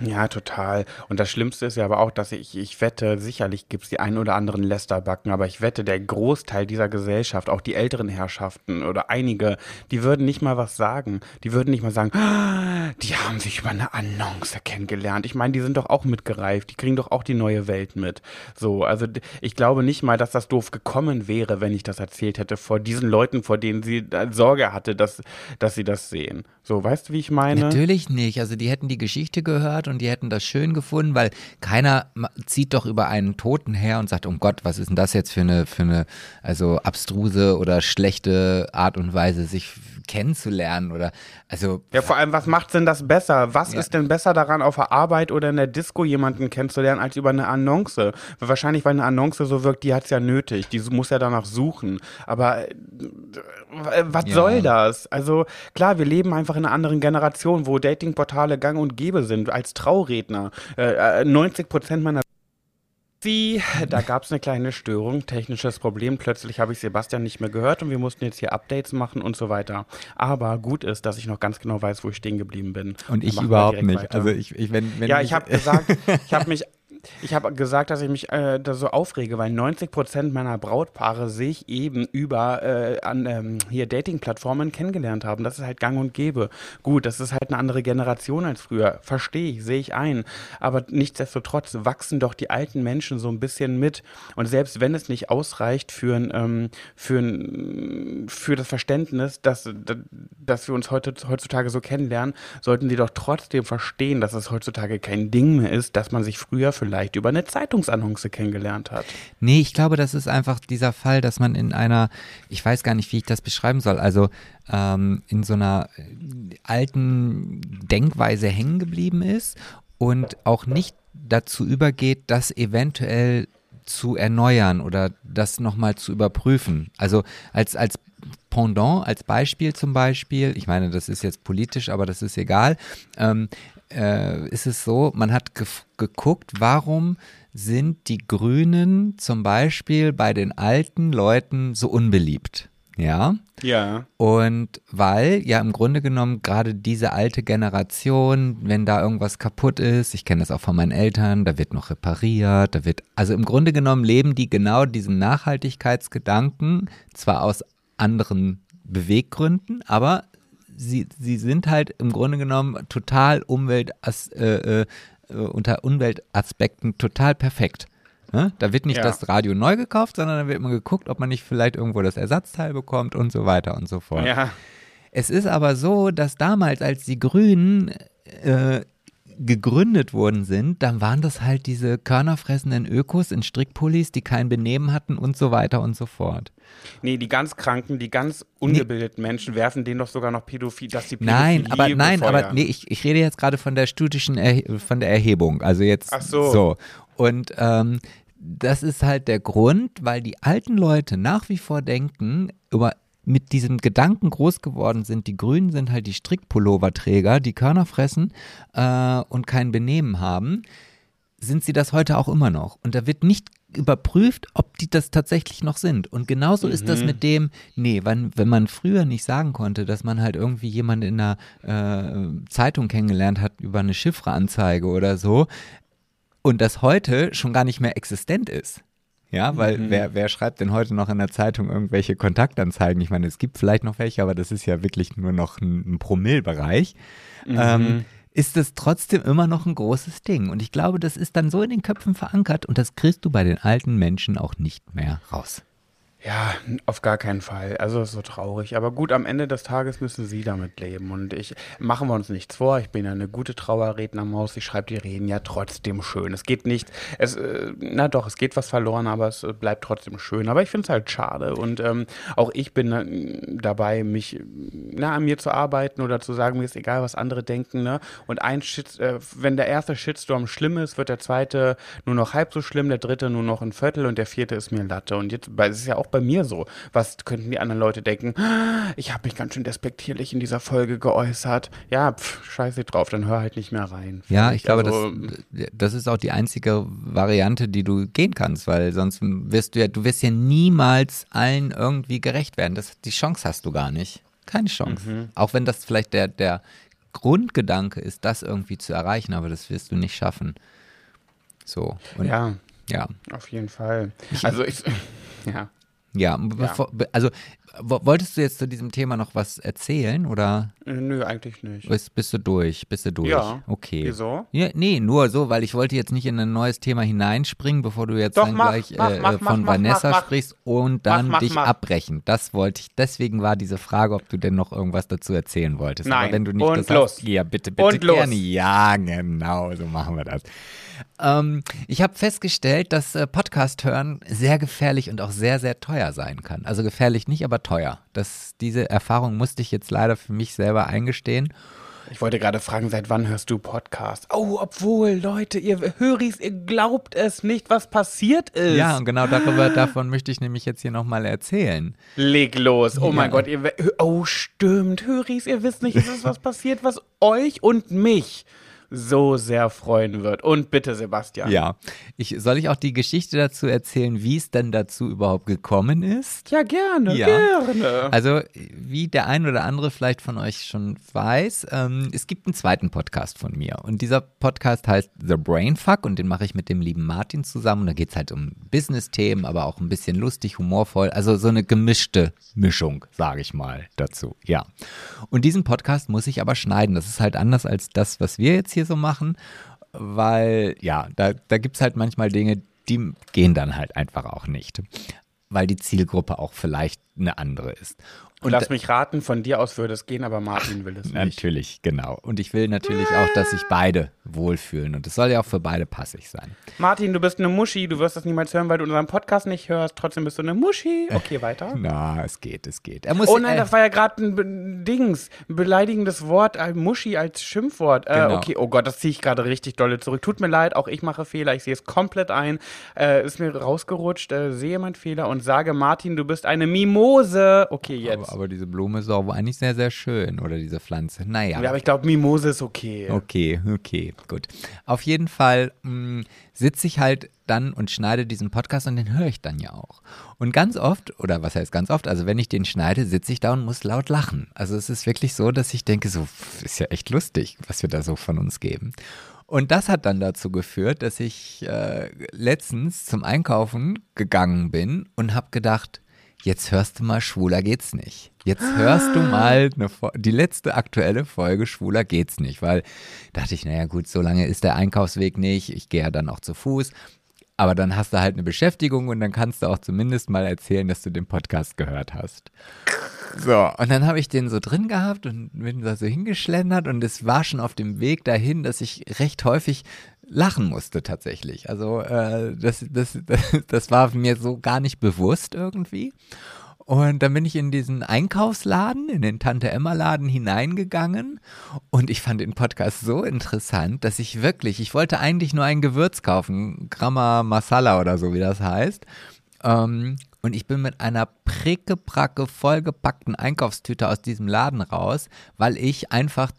Ja, total. Und das Schlimmste ist ja aber auch, dass ich, ich wette, sicherlich gibt es die ein oder anderen Lästerbacken, aber ich wette, der Großteil dieser Gesellschaft, auch die älteren Herrschaften oder einige, die würden nicht mal was sagen. Die würden nicht mal sagen, ah, die haben sich über eine Annonce kennengelernt. Ich meine, die sind doch auch mitgereift, die kriegen doch auch die neue Welt mit. So, also ich glaube nicht mal, dass das doof gekommen wäre, wenn ich das erzählt hätte vor diesen Leuten, vor denen sie Sorge hatte, dass, dass sie das sehen. So, weißt du, wie ich meine? Natürlich nicht. Also die hätten die Geschichte gehört und die hätten das schön gefunden, weil keiner zieht doch über einen Toten her und sagt, um Gott, was ist denn das jetzt für eine, für eine, also abstruse oder schlechte Art und Weise, sich kennenzulernen oder also. Ja, vor allem, was macht denn das besser? Was ja. ist denn besser daran, auf der Arbeit oder in der Disco jemanden kennenzulernen, als über eine Annonce? Wahrscheinlich, weil eine Annonce so wirkt, die hat es ja nötig, die muss ja danach suchen. Aber äh, was ja. soll das? Also klar, wir leben einfach in einer anderen Generation, wo Datingportale gang und gäbe sind, als Trauredner. Äh, 90 äh, Prozent meiner Sie, da gab es eine kleine Störung, technisches Problem. Plötzlich habe ich Sebastian nicht mehr gehört und wir mussten jetzt hier Updates machen und so weiter. Aber gut ist, dass ich noch ganz genau weiß, wo ich stehen geblieben bin. Und ich überhaupt nicht. Weiter. Also ich, ich wenn, wenn ja, ich habe gesagt, ich habe mich (laughs) ich habe gesagt, dass ich mich äh, da so aufrege, weil 90 Prozent meiner Brautpaare sich eben über äh, an ähm, hier Dating-Plattformen kennengelernt haben. Das ist halt gang und gäbe. Gut, das ist halt eine andere Generation als früher. Verstehe ich, sehe ich ein. Aber nichtsdestotrotz wachsen doch die alten Menschen so ein bisschen mit. Und selbst wenn es nicht ausreicht für, ein, ähm, für, ein, für das Verständnis, dass, dass wir uns heute, heutzutage so kennenlernen, sollten die doch trotzdem verstehen, dass es heutzutage kein Ding mehr ist, dass man sich früher vielleicht vielleicht über eine Zeitungsannonce kennengelernt hat. Nee, ich glaube, das ist einfach dieser Fall, dass man in einer, ich weiß gar nicht, wie ich das beschreiben soll, also ähm, in so einer alten Denkweise hängen geblieben ist und auch nicht dazu übergeht, das eventuell zu erneuern oder das nochmal zu überprüfen. Also als, als Pendant, als Beispiel zum Beispiel, ich meine, das ist jetzt politisch, aber das ist egal, ähm, äh, ist es so, man hat ge geguckt, warum sind die Grünen zum Beispiel bei den alten Leuten so unbeliebt? Ja. Ja. Und weil ja im Grunde genommen gerade diese alte Generation, wenn da irgendwas kaputt ist, ich kenne das auch von meinen Eltern, da wird noch repariert, da wird, also im Grunde genommen leben die genau diesen Nachhaltigkeitsgedanken, zwar aus anderen Beweggründen, aber sie, sie sind halt im Grunde genommen total Umwelt, äh, äh, unter Umweltaspekten total perfekt. Ne? Da wird nicht ja. das Radio neu gekauft, sondern da wird man geguckt, ob man nicht vielleicht irgendwo das Ersatzteil bekommt und so weiter und so fort. Ja. Es ist aber so, dass damals, als die Grünen äh, gegründet worden sind, dann waren das halt diese körnerfressenden Ökos in Strickpullis, die kein Benehmen hatten und so weiter und so fort. Nee, die ganz Kranken, die ganz ungebildeten nee. Menschen werfen denen doch sogar noch Pädophil, dass sie Pädophilie Nein, aber nein, befeuern. aber nee, ich, ich rede jetzt gerade von der studischen er von der Erhebung. Also jetzt Ach so. so. Und ähm, das ist halt der Grund, weil die alten Leute nach wie vor denken, über mit diesem Gedanken groß geworden sind, die Grünen sind halt die Strickpulloverträger, die Körner fressen äh, und kein Benehmen haben, sind sie das heute auch immer noch. Und da wird nicht überprüft, ob die das tatsächlich noch sind. Und genauso mhm. ist das mhm. mit dem, nee, wenn, wenn man früher nicht sagen konnte, dass man halt irgendwie jemanden in einer äh, Zeitung kennengelernt hat über eine Chiffreanzeige oder so und das heute schon gar nicht mehr existent ist. Ja, weil mhm. wer, wer schreibt denn heute noch in der Zeitung irgendwelche Kontaktanzeigen? Ich meine, es gibt vielleicht noch welche, aber das ist ja wirklich nur noch ein, ein Promillbereich. Mhm. Ähm, ist es trotzdem immer noch ein großes Ding. Und ich glaube, das ist dann so in den Köpfen verankert und das kriegst du bei den alten Menschen auch nicht mehr raus. Ja, auf gar keinen Fall. Also so traurig. Aber gut, am Ende des Tages müssen sie damit leben. Und ich machen wir uns nichts vor. Ich bin ja eine gute Trauerrednermaus. Ich schreibe die Reden ja trotzdem schön. Es geht nicht, es, äh, na doch, es geht was verloren, aber es bleibt trotzdem schön. Aber ich finde es halt schade. Und ähm, auch ich bin äh, dabei, mich na, an mir zu arbeiten oder zu sagen, mir ist egal, was andere denken. Ne? Und ein Shit, äh, wenn der erste Shitstorm schlimm ist, wird der zweite nur noch halb so schlimm, der dritte nur noch ein Viertel und der vierte ist mir Latte. Und jetzt, weil es ist ja auch bei mir so. Was könnten die anderen Leute denken? Ich habe mich ganz schön despektierlich in dieser Folge geäußert. Ja, pff, scheiße drauf, dann hör halt nicht mehr rein. Ja, ich glaube, Also, das, das ist auch die einzige Variante, die du gehen kannst, weil sonst wirst du ja, du wirst ja niemals allen irgendwie gerecht werden. Das, die Chance hast du gar nicht. Keine Chance. Mhm. Auch wenn das vielleicht der, der Grundgedanke ist, das irgendwie zu erreichen, aber das wirst du nicht schaffen. So. Und, Ja, ja. auf jeden Fall. Also ich, (laughs) ja. Ja, bevor, be- also wo- wolltest du jetzt zu diesem Thema noch was erzählen oder Äh, Nö, eigentlich nicht. bist, bist du durch? Bist du durch? Ja. Okay. Wieso? Ja, nee, nur so, weil ich wollte jetzt nicht in ein neues Thema hineinspringen, bevor du jetzt Doch, dann mach, gleich mach, äh, mach, äh, von Vanessa sprichst und dann dich abbrechen. Das wollte ich, deswegen war diese Frage, ob du denn noch irgendwas dazu erzählen wolltest. Aber Nein. wenn du nicht Und das los. hast, ja, bitte, bitte Und los. gerne. Ja, genau, so machen wir das. Ähm, ich habe festgestellt, dass äh, Podcast hören sehr gefährlich und auch sehr, sehr teuer sein kann. Also gefährlich nicht, aber teuer. Das, diese Erfahrung musste ich jetzt leider für mich selber eingestehen. Ich wollte gerade fragen, seit wann hörst du Podcast? Oh, obwohl, Leute, ihr Höris, ihr glaubt es nicht, was passiert ist. Ja, und genau darüber, davon möchte ich nämlich jetzt hier nochmal erzählen. Leg los. Oh mein Ja. Gott, ihr, oh stimmt, Höris, ihr wisst nicht, es ist was passiert, was euch und mich so sehr freuen wird. Und bitte, Sebastian. Ja. Ich, soll ich auch die Geschichte dazu erzählen, wie es denn dazu überhaupt gekommen ist? Ja, gerne, Ja. gerne. Also, wie der ein oder andere vielleicht von euch schon weiß, ähm, es gibt einen zweiten Podcast von mir. Und dieser Podcast heißt The Brain Fuck und den mache ich mit dem lieben Martin zusammen. Und da geht es halt um Business-Themen, aber auch ein bisschen lustig, humorvoll. Also so eine gemischte Mischung, sage ich mal, dazu. Ja. Und diesen Podcast muss ich aber schneiden. Das ist halt anders als das, was wir jetzt hier so machen, weil, ja, da, da gibt es halt manchmal Dinge, die gehen dann halt einfach auch nicht. Weil die Zielgruppe auch vielleicht eine andere ist. Und Lass mich raten, von dir aus würde es gehen, aber Martin will es nicht. Natürlich, genau. Und ich will natürlich auch, dass sich beide wohlfühlen. Und es soll ja auch für beide passig sein. Martin, du bist eine Muschi, du wirst das niemals hören, weil du unseren Podcast nicht hörst. Trotzdem bist du eine Muschi. Okay, weiter. Na, es geht, es geht. Er muss, Oh nein, äh, das war ja gerade ein Dings, ein beleidigendes Wort, ein Muschi als Schimpfwort. Äh, Genau. Okay, oh Gott, das ziehe ich gerade richtig dolle zurück. Tut mir leid, auch ich mache Fehler, ich sehe es komplett ein. Äh, ist mir rausgerutscht, äh, sehe meinen Fehler und sage, Martin, du bist eine Mimose. Okay, jetzt. aber, aber diese Blume ist auch eigentlich sehr, sehr schön. Oder diese Pflanze. Naja. ja, aber ich glaube, Mimose ist okay. Okay, okay, gut. Auf jeden Fall mh, sitze ich halt dann und schneide diesen Podcast und den höre ich dann ja auch. Und ganz oft, oder was heißt ganz oft, also wenn ich den schneide, sitze ich da und muss laut lachen. Also es ist wirklich so, dass ich denke, so ist ja echt lustig, was wir da so von uns geben. Und das hat dann dazu geführt, dass ich äh, letztens zum Einkaufen gegangen bin und habe gedacht, jetzt hörst du mal, schwuler geht's nicht. Jetzt hörst du mal eine, Fo- die letzte aktuelle Folge Schwuler geht's nicht, weil dachte ich, naja gut, so lange ist der Einkaufsweg nicht, ich gehe ja dann auch zu Fuß. Aber dann hast du halt eine Beschäftigung und dann kannst du auch zumindest mal erzählen, dass du den Podcast gehört hast. So, und dann habe ich den so drin gehabt und bin da so hingeschlendert und es war schon auf dem Weg dahin, dass ich recht häufig lachen musste tatsächlich. Also äh, das, das, das, (laughs) das war mir so gar nicht bewusst irgendwie. Und dann bin ich in diesen Einkaufsladen, in den Tante-Emma-Laden hineingegangen und ich fand den Podcast so interessant, dass ich wirklich, ich wollte eigentlich nur ein Gewürz kaufen, Gramma Masala oder so, wie das heißt. Ähm, und ich bin mit einer pricke-pracke vollgepackten Einkaufstüte aus diesem Laden raus, weil ich einfach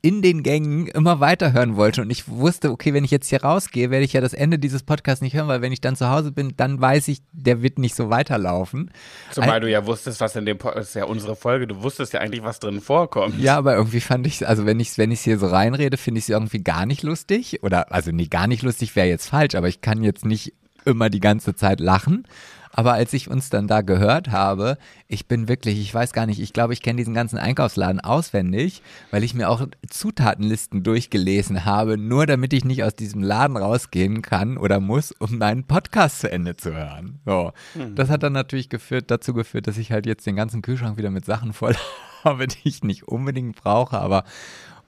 in den Gängen immer weiterhören wollte und ich wusste, okay, wenn ich jetzt hier rausgehe, werde ich ja das Ende dieses Podcasts nicht hören, weil wenn ich dann zu Hause bin, dann weiß ich, der wird nicht so weiterlaufen. Zumal du ja wusstest, was in dem Podcast, das ist ja unsere Folge, du wusstest ja eigentlich, was drin vorkommt. Ja, aber irgendwie fand ich, also wenn ich wenn ich hier so reinrede, finde ich es irgendwie gar nicht lustig oder also nee, gar nicht lustig wäre jetzt falsch, aber ich kann jetzt nicht immer die ganze Zeit lachen. Aber als ich uns dann da gehört habe, Ich bin wirklich, ich weiß gar nicht, ich glaube, ich kenne diesen ganzen Einkaufsladen auswendig, weil ich mir auch Zutatenlisten durchgelesen habe, nur damit ich nicht aus diesem Laden rausgehen kann oder muss, um meinen Podcast zu Ende zu hören. So. Hm. Das hat dann natürlich geführt, dazu geführt, dass ich halt jetzt den ganzen Kühlschrank wieder mit Sachen voll (laughs) habe, die ich nicht unbedingt brauche, aber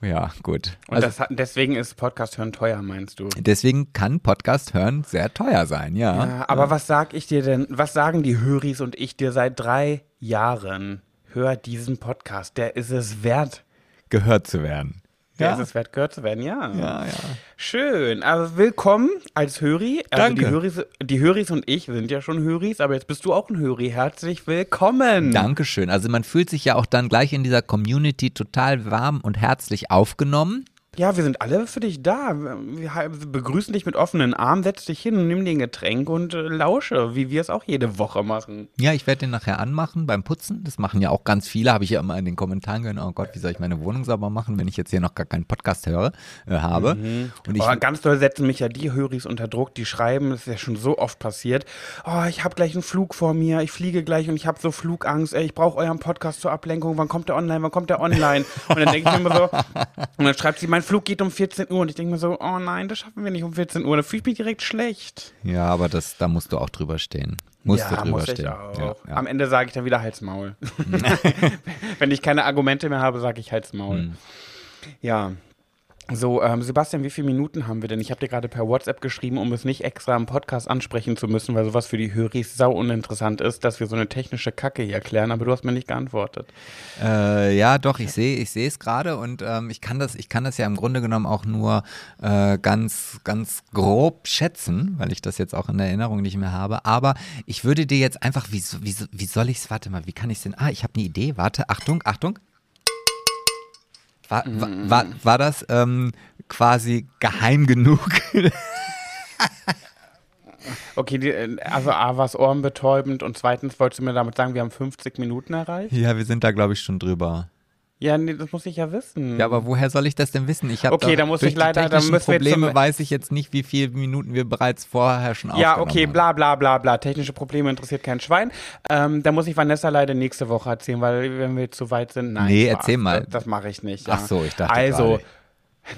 ja, gut. Und Also, das hat, deswegen ist Podcast hören teuer, meinst du? deswegen kann Podcast hören sehr teuer sein, ja. Ja, aber was sag ich dir denn, was sagen die Höris und ich dir seit drei Jahren? Hör diesen Podcast, der ist es wert. Gehört zu werden. Ja. wert, gehört zu werden, ja. Ja, ja. Schön. Also willkommen als Höri. Also Danke. Die Höris, die Höris und ich sind ja schon Höris, aber jetzt bist du auch ein Höri. Herzlich willkommen. Dankeschön. Also man fühlt sich ja auch dann gleich in dieser Community total warm und herzlich aufgenommen. Ja, wir sind alle für dich da. Wir begrüßen dich mit offenen Armen, setz dich hin und nimm dir ein Getränk und äh, lausche, wie wir es auch jede Woche machen. Ja, ich werde den nachher anmachen beim Putzen. Das machen ja auch ganz viele. Habe ich ja immer in den Kommentaren gehört. Oh Gott, wie soll ich meine Wohnung sauber machen, wenn ich jetzt hier noch gar keinen Podcast höre, äh, habe. Und ich, Aber ganz doll setzen mich ja die Höris unter Druck, die schreiben, das ist ja schon so oft passiert. Oh, ich habe gleich einen Flug vor mir, ich fliege gleich und ich habe so Flugangst. Ey, ich brauche euren Podcast zur Ablenkung. Wann kommt der online? Wann kommt der online? Und dann denke ich mir immer so, und dann schreibt sie, mein Flug geht um 14 Uhr. Und ich denke mir so, oh nein, das schaffen wir nicht um 14 Uhr. Da fühle ich mich direkt schlecht. ja, aber das, da musst du auch drüber stehen. Musst du ja, drüber muss stehen. Ja, ja. Am Ende sage ich dann wieder Halsmaul. (laughs) (laughs) Wenn ich keine Argumente mehr habe, sage ich Halsmaul. Hm. Ja. So, ähm, Sebastian, wie viele Minuten haben wir denn? Ich habe dir gerade per WhatsApp geschrieben, um es nicht extra im Podcast ansprechen zu müssen, weil sowas für die Höris sau uninteressant ist, dass wir so eine technische Kacke hier erklären, aber du hast mir nicht geantwortet. Äh, ja, doch, ich sehe ich es gerade und ähm, ich kann das ich kann das ja im Grunde genommen auch nur äh, ganz ganz grob schätzen, weil ich das jetzt auch in der Erinnerung nicht mehr habe, aber ich würde dir jetzt einfach wie wie, wie soll ich es warte mal, wie kann ich es denn? Ah, ich habe eine Idee. Warte, Achtung, Achtung. War, war, war, war das ähm, quasi geheim genug? (laughs) Okay, die, äh, also A war es ohrenbetäubend und zweitens wolltest du mir damit sagen, wir haben 50 Minuten erreicht? ja, wir sind da glaube ich schon drüber. Ja, nee, das muss ich ja wissen. Ja, aber woher soll ich das denn wissen? Ich habe Okay, da muss durch ich leider- die müssen Probleme zum- weiß ich jetzt nicht, wie viele Minuten wir bereits vorher schon Ja, okay, haben. bla bla bla bla. Technische Probleme interessiert kein Schwein. Ähm, da muss ich Vanessa leider nächste Woche erzählen, weil wenn wir zu weit sind, nein. Nee, Spaß. erzähl mal. Das, das mache ich nicht. Ja. Ach so, ich dachte Also, gerade.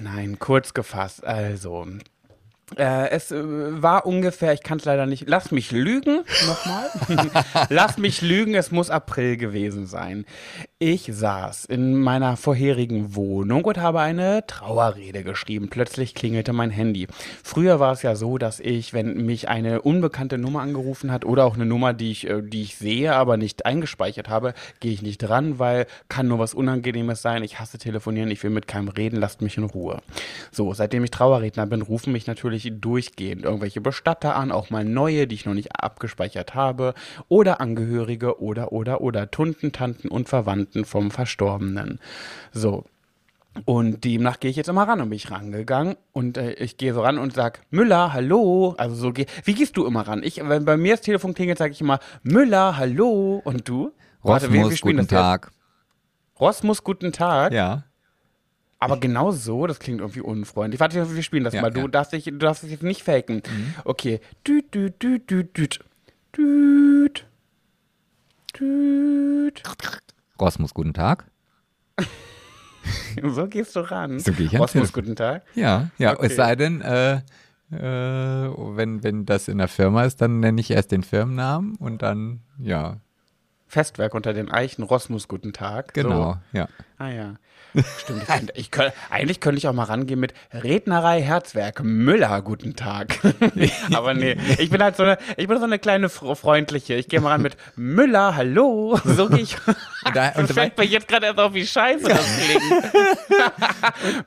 nein, kurz gefasst. Also, äh, es äh, war ungefähr, ich kann es leider nicht, lass mich lügen, nochmal. (laughs) lass mich lügen, es muss April gewesen sein. Ich saß in meiner vorherigen Wohnung und habe eine Trauerrede geschrieben. Plötzlich klingelte mein Handy. Früher war es ja so, dass ich, wenn mich eine unbekannte Nummer angerufen hat oder auch eine Nummer, die ich, äh, die ich sehe, aber nicht eingespeichert habe, gehe ich nicht dran, weil kann nur was Unangenehmes sein. Ich hasse telefonieren, ich will mit keinem reden, lasst mich in Ruhe. So, seitdem ich Trauerredner bin, rufen mich natürlich durchgehend irgendwelche Bestatter an, auch mal neue, die ich noch nicht abgespeichert habe, oder Angehörige oder, oder, oder Tunten, Tanten und Verwandten vom Verstorbenen. So, und demnach gehe ich jetzt immer ran und bin ich rangegangen und äh, ich gehe so ran und sag Müller, hallo. Also so geh, wie gehst du immer ran? Ich, wenn bei mir das Telefon klingelt, sage ich immer Müller, hallo. Und du? Warte, wir- wir Rosmus, guten das jetzt. Tag. Rosmus, guten Tag. Ja. Aber genau so, das klingt irgendwie unfreundlich. Warte, wir spielen das Ja, mal. Du ja. darfst dich, du darfst es jetzt nicht faken. Okay. Düt, düt, düt, düt, düt. Düt. Düt. Rosmus, guten Tag. (laughs) So gehst du ran. So gehe ich Rosmus, guten Tag. Ja, ja, Okay. es sei denn, äh, äh, wenn, wenn das in der Firma ist, dann nenne ich erst den Firmennamen und dann, ja, Festwerk unter den Eichen, Rosmus, guten Tag. genau, So. ja. Ah ja. Stimmt. Ich könnte, eigentlich könnte ich auch mal rangehen mit Rednerei Herzwerk Müller, guten Tag. (laughs) Aber nee, ich bin halt so eine, ich bin so eine kleine fr- freundliche. Ich gehe mal ran mit Müller, hallo. So gehe ich. Und da- und (laughs) fällt mir jetzt gerade erst auf, wie scheiße das klingt.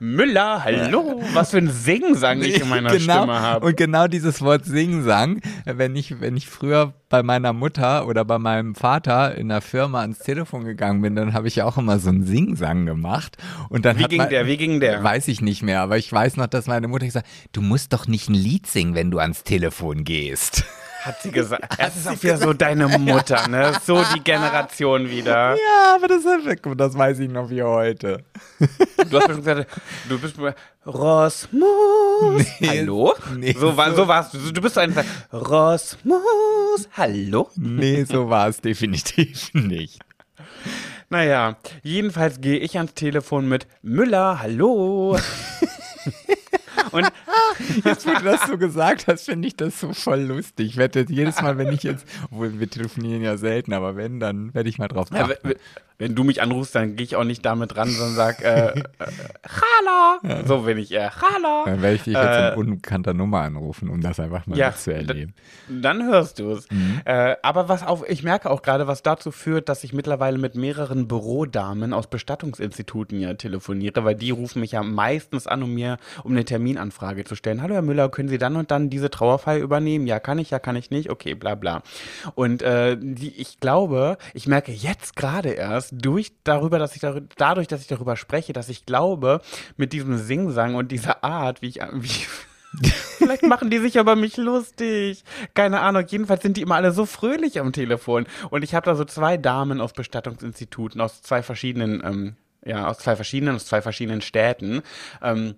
(laughs) Müller, hallo. Was für ein Singsang ich in meiner genau, Stimme habe. Und genau dieses Wort Sing-Sang, wenn ich, wenn ich früher bei meiner Mutter oder bei meinem Vater in der Firma ans Telefon gegangen bin, dann habe ich ja auch immer so einen Sing-Sang gemacht. Und dann Wie ging man, der? Wie ging der? Weiß ich nicht mehr, aber ich weiß noch, dass meine Mutter gesagt hat, du musst doch nicht ein Lied singen, wenn du ans Telefon gehst. Hat sie gesagt. (laughs) Es ist auch wieder so deine (laughs) Mutter, ne? So die Generation wieder. Ja, aber das, ist, das weiß ich noch wie heute. Du hast bestimmt gesagt, du bist Rosmus. Nee, hallo? nee, so, war, so- warst du. Du bist einfach Rosmus. Hallo? Nee, so war es definitiv nicht. Naja, jedenfalls gehe ich ans Telefon mit Müller. Hallo? (laughs) Und (laughs) Jetzt, wo du das so gesagt hast, finde ich das so voll lustig. Ich werde jedes Mal, wenn ich jetzt, obwohl wir telefonieren ja selten, aber wenn, dann werde ich mal drauf Ja, achten. wenn- wenn du mich anrufst, dann gehe ich auch nicht damit ran, sondern sag, äh, äh, Hallo. So bin ich eher, Hallo. Dann werde ich dich jetzt Äh, in unbekannter Nummer anrufen, um das einfach mal Ja, mitzuerleben. Dann hörst du es. Mhm. Äh, aber was auf, ich merke auch gerade, was dazu führt, dass ich mittlerweile mit mehreren Bürodamen aus Bestattungsinstituten ja telefoniere, weil die rufen mich ja meistens an, um mir um eine Terminanfrage zu stellen. Hallo Herr Müller, können Sie dann und dann diese Trauerfeier übernehmen? Ja, kann ich, ja, kann ich nicht. Okay, bla bla. Und äh, die, ich glaube, ich merke jetzt gerade erst durch darüber, dass ich darü- dadurch, dass ich darüber spreche, dass ich glaube, mit diesem Singsang und dieser Art, wie ich wie, (laughs) Vielleicht machen die sich über mich lustig. Keine Ahnung. Jedenfalls sind die immer alle so fröhlich am Telefon. Und ich habe da so zwei Damen aus Bestattungsinstituten, aus zwei verschiedenen, ähm, ja, aus zwei verschiedenen, aus zwei verschiedenen Städten. Ähm,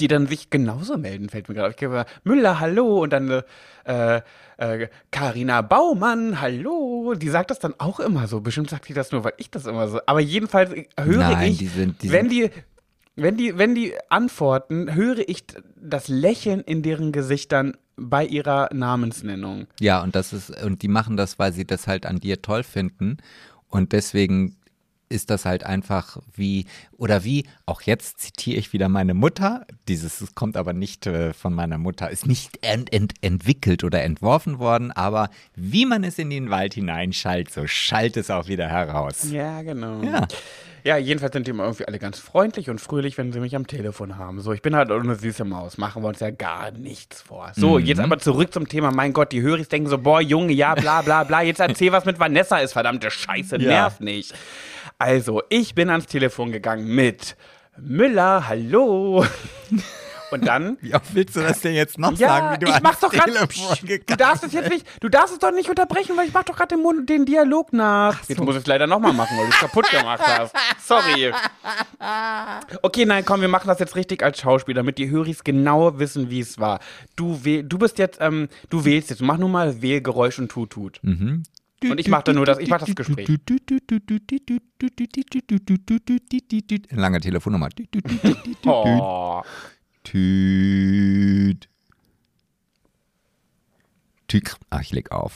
die dann sich genauso melden, fällt mir gerade. auf. Ich gebe Müller, hallo, und dann äh, äh, Carina Baumann, hallo. Die sagt das dann auch immer so. Bestimmt sagt sie das nur, weil ich das immer so. Aber jedenfalls höre Nein, ich, die sind- die wenn die wenn die, wenn die antworten, höre ich das Lächeln in deren Gesichtern bei ihrer Namensnennung. Ja, und das ist, und die machen das, weil sie das halt an dir toll finden. Und deswegen ist das halt einfach wie, oder wie, auch jetzt zitiere ich wieder meine Mutter, dieses es kommt aber nicht äh, von meiner Mutter, ist nicht ent, ent, entwickelt oder entworfen worden, aber wie man es in den Wald hineinschallt, so schallt es auch wieder heraus. Ja, genau. Ja. Ja, jedenfalls sind die immer irgendwie alle ganz freundlich und fröhlich, wenn sie mich am Telefon haben. So, ich bin halt eine süße Maus. Machen wir uns ja gar nichts vor. So, Mhm. jetzt aber zurück zum Thema. Mein Gott, die Höris denken so, boah, Junge, ja, bla, bla, bla. Jetzt erzähl, was mit Vanessa ist. Verdammte Scheiße, Ja. nerv nicht. Also, ich bin ans Telefon gegangen mit Müller, hallo. (laughs) Und dann Wie oft willst du das denn jetzt noch ja, sagen, wie du ich mach ans doch grad, Du darfst es jetzt nicht, du darfst es doch nicht unterbrechen, weil ich mach doch gerade den, den Dialog nach. Jetzt muss ich es leider nochmal machen, weil du es kaputt gemacht hast. Sorry. Okay, nein, komm, wir machen das jetzt richtig als Schauspieler, damit die Höris genau wissen, wie es war. Du, wähl, du bist jetzt, ähm, du wählst jetzt. Mach nur mal Wählgeräusch und Tut Tut. Und ich mach dann nur das, ich mach das Gespräch. Lange Telefonnummer. Oh. Tüt. Tüt. Ach, ich leg auf.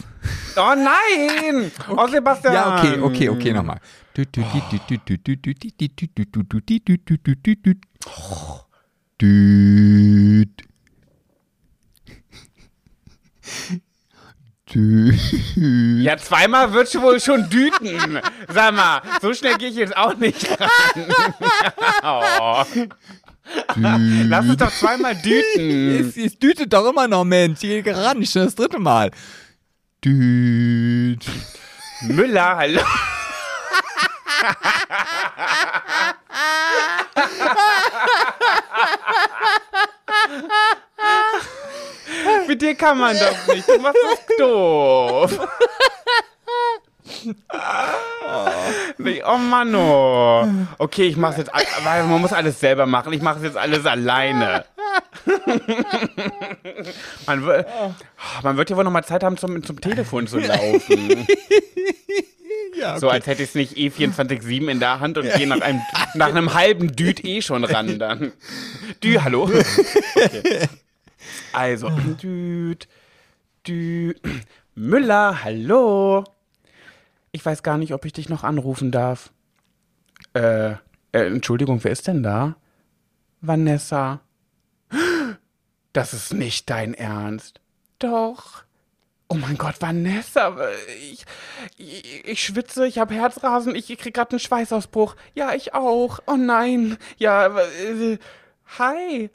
oh nein! Oh, Sebastian! Ja, okay, okay, okay, nochmal. Tüt. Tüt. Ja, zweimal wird schon wohl schon düten. Sag mal, so schnell gehe ich jetzt auch nicht ran. (laughs) oh. Lass uns doch zweimal düten. Es, es dütet doch immer noch, Mensch. Ich gehe ran, schon das dritte Mal. Düt. Müller, hallo. (laughs) Mit dir kann man das nicht. Du machst das doof. Nee, Oh Mann, oh. Okay, ich mach's jetzt, weil man muss alles selber machen. Ich mache jetzt alles alleine. (laughs) man, wird, man wird ja wohl noch mal Zeit haben, zum, zum Telefon zu laufen. Ja, So als hätte ich es nicht eh 24-7 in der Hand und gehe nach einem, nach einem halben Düt eh schon ran dann. Dü, hallo? Okay. (laughs) Also, Düt, Düt, Müller, hallo? Ich weiß gar nicht, ob ich dich noch anrufen darf. Äh, äh, Entschuldigung, wer ist denn da? Vanessa. Das ist nicht dein Ernst. Doch. Oh mein Gott, Vanessa, ich, ich, ich schwitze, ich habe Herzrasen, ich krieg gerade einen Schweißausbruch. Ja, ich auch. Oh nein. Ja, äh, hi.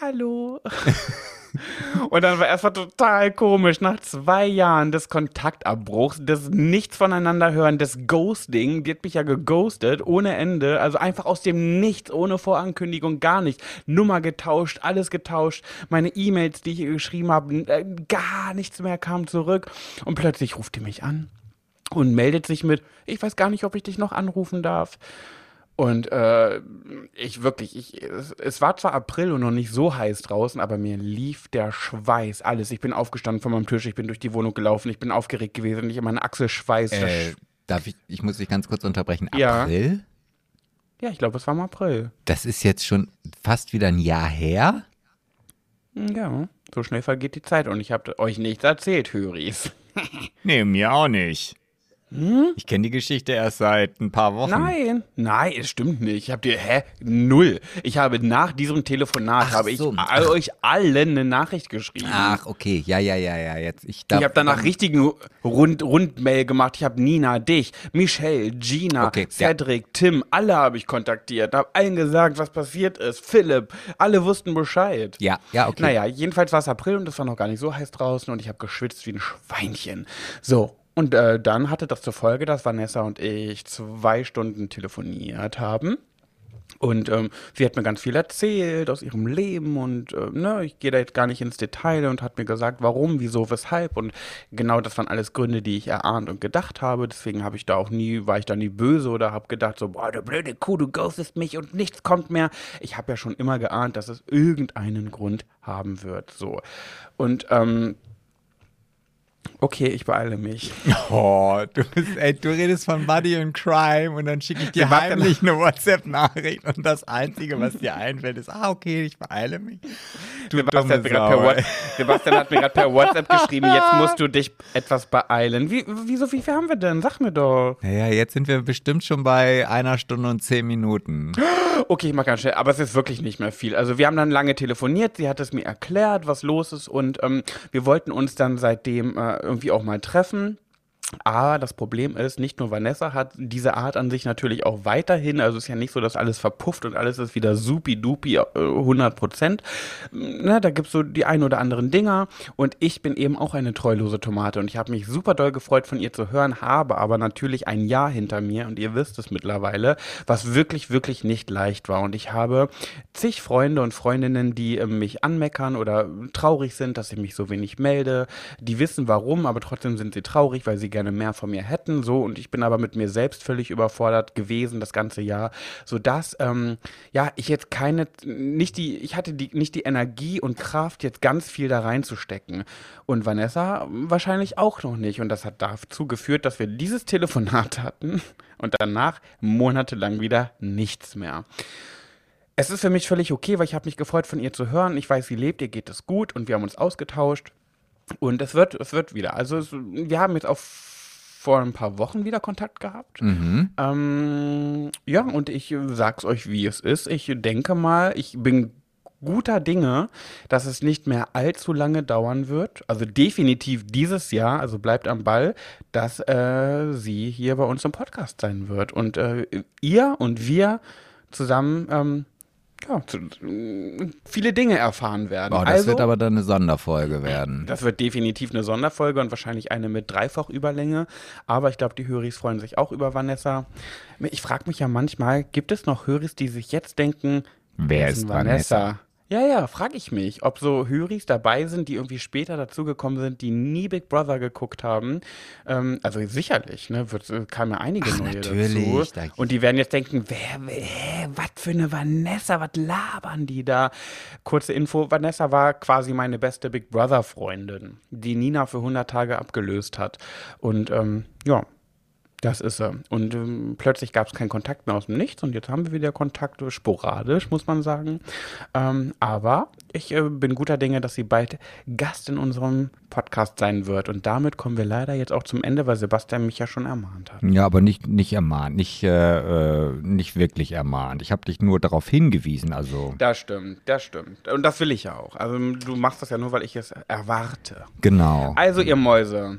Hallo. (laughs) Und dann war erstmal total komisch, nach zwei Jahren des Kontaktabbruchs, des Nichts voneinander hören, des Ghosting, die hat mich ja geghostet, ohne Ende, also einfach aus dem Nichts, ohne Vorankündigung, gar nicht. Nummer getauscht, alles getauscht, meine E-Mails, die ich ihr geschrieben habe, äh, gar nichts mehr kam zurück. Und plötzlich ruft die mich an und meldet sich mit, ich weiß gar nicht, ob ich dich noch anrufen darf. Und äh, ich wirklich, ich, es, es, war zwar April und noch nicht so heiß draußen, aber mir lief der Schweiß, alles. Ich bin aufgestanden von meinem Tisch, ich bin durch die Wohnung gelaufen, ich bin aufgeregt gewesen, ich meine Achsel schweißt. Äh, darf ich, ich muss dich ganz kurz unterbrechen. April? Ja, ja ich glaube, es war im April. Das ist jetzt schon fast wieder ein Jahr her? Ja, so schnell vergeht die Zeit und ich habe euch nichts erzählt, Höris. (laughs) nee, mir auch nicht. Hm? Ich kenne die Geschichte erst seit ein paar Wochen. Nein, nein, es stimmt nicht. Ich habe dir, hä, null. Ich habe nach diesem Telefonat, Ach habe so. ich euch allen eine Nachricht geschrieben. Ach, okay, ja, ja, ja, ja, jetzt. Ich, ich habe danach richtigen Rund Rundmail gemacht. Ich habe Nina, dich, Michelle, Gina, okay, Cedric, ja. Tim, alle habe ich kontaktiert. Habe allen gesagt, was passiert ist. Philipp, alle wussten Bescheid. Ja, ja, okay. Naja, jedenfalls war es April und es war noch gar nicht so heiß draußen und ich habe geschwitzt wie ein Schweinchen. So, und äh, dann hatte das zur Folge, dass Vanessa und ich zwei Stunden telefoniert haben. Und ähm, sie hat mir ganz viel erzählt aus ihrem Leben und äh, ne, ich gehe da jetzt gar nicht ins Detail und hat mir gesagt, warum, wieso, weshalb und genau das waren alles Gründe, die ich erahnt und gedacht habe. Deswegen habe ich da auch nie, war ich da nie böse oder habe gedacht so, boah, du blöde Kuh, du ghostest mich und nichts kommt mehr. Ich habe ja schon immer geahnt, dass es irgendeinen Grund haben wird. So und ähm, Okay, ich beeile mich. (laughs) Oh, du, bist, ey, du redest von Buddy und Crime und dann schicke ich dir heimlich eine WhatsApp-Nachricht und das Einzige, was dir einfällt, ist, ah, okay, ich beeile mich. Du Sebastian, hat Sebastian, hat mir gerade per WhatsApp geschrieben, jetzt (laughs) musst du dich etwas beeilen. Wie, wieso, wie viel haben wir denn? Sag mir doch. Naja, jetzt sind wir bestimmt schon bei einer Stunde und zehn Minuten. (gasps) Okay, ich mach ganz schnell, aber es ist wirklich nicht mehr viel. Also wir haben dann lange telefoniert, sie hat es mir erklärt, was los ist und ähm, wir wollten uns dann seitdem äh, irgendwie auch mal treffen. Aber das Problem ist, nicht nur Vanessa hat diese Art an sich natürlich auch weiterhin. Also es ist ja nicht so, dass alles verpufft und alles ist wieder supi-dupi 100 äh, Prozent. Ne, da gibt's so die ein oder anderen Dinger. Und ich bin eben auch eine treulose Tomate. Und ich habe mich super doll gefreut, von ihr zu hören, habe aber natürlich ein Jahr hinter mir. Und ihr wisst es mittlerweile, was wirklich, wirklich nicht leicht war. Und ich habe zig Freunde und Freundinnen, die äh, mich anmeckern oder traurig sind, dass ich mich so wenig melde. Die wissen warum, aber trotzdem sind sie traurig, weil sie gerne gerne mehr von mir hätten, so und ich bin aber mit mir selbst völlig überfordert gewesen das ganze Jahr, so dass ähm, ja ich jetzt keine nicht die ich hatte die nicht die Energie und Kraft jetzt ganz viel da reinzustecken und Vanessa wahrscheinlich auch noch nicht und das hat dazu geführt, dass wir dieses Telefonat hatten und danach monatelang wieder nichts mehr. Es ist für mich völlig okay, weil ich habe mich gefreut, von ihr zu hören. Ich weiß, sie lebt, ihr geht es gut und wir haben uns ausgetauscht. Und es wird, es wird wieder. Also es, wir haben jetzt auch vor ein paar Wochen wieder Kontakt gehabt. Mhm. Ähm, ja, und ich sag's euch, wie es ist. Ich denke mal, ich bin guter Dinge, dass es nicht mehr allzu lange dauern wird. Also definitiv dieses Jahr, also bleibt am Ball, dass äh, sie hier bei uns im Podcast sein wird. Und äh, ihr und wir zusammen ähm, ja, viele Dinge erfahren werden. Oh, das also, wird aber dann eine Sonderfolge werden. Das wird definitiv eine Sonderfolge und wahrscheinlich eine mit Dreifachüberlänge. Aber ich glaube, die Höris freuen sich auch über Vanessa. Ich frage mich ja manchmal, gibt es noch Höris, die sich jetzt denken, wer ist Vanessa? Vanessa? Ja, ja, frage ich mich, ob so Höris dabei sind, die irgendwie später dazugekommen sind, die nie Big Brother geguckt haben. Ähm, also sicherlich, ne, wird, äh, kamen ja einige Ach, neue natürlich, dazu. Und die werden jetzt denken, wer, wer was für eine Vanessa, was labern die da? Kurze Info, Vanessa war quasi meine beste Big Brother Freundin, die Nina für 100 Tage abgelöst hat. Und ähm, ja, das ist er. Und ähm, plötzlich gab es keinen Kontakt mehr aus dem Nichts und jetzt haben wir wieder Kontakt, sporadisch, muss man sagen. Ähm, aber ich äh, bin guter Dinge, dass sie bald Gast in unserem Podcast sein wird. Und damit kommen wir leider jetzt auch zum Ende, weil Sebastian mich ja schon ermahnt hat. Ja, aber nicht, nicht ermahnt, nicht, äh, äh nicht wirklich ermahnt. Ich habe dich nur darauf hingewiesen. Also. Das stimmt, das stimmt. Und das will ich ja auch. Also du machst das ja nur, weil ich es erwarte. Genau. Also ihr Mäuse.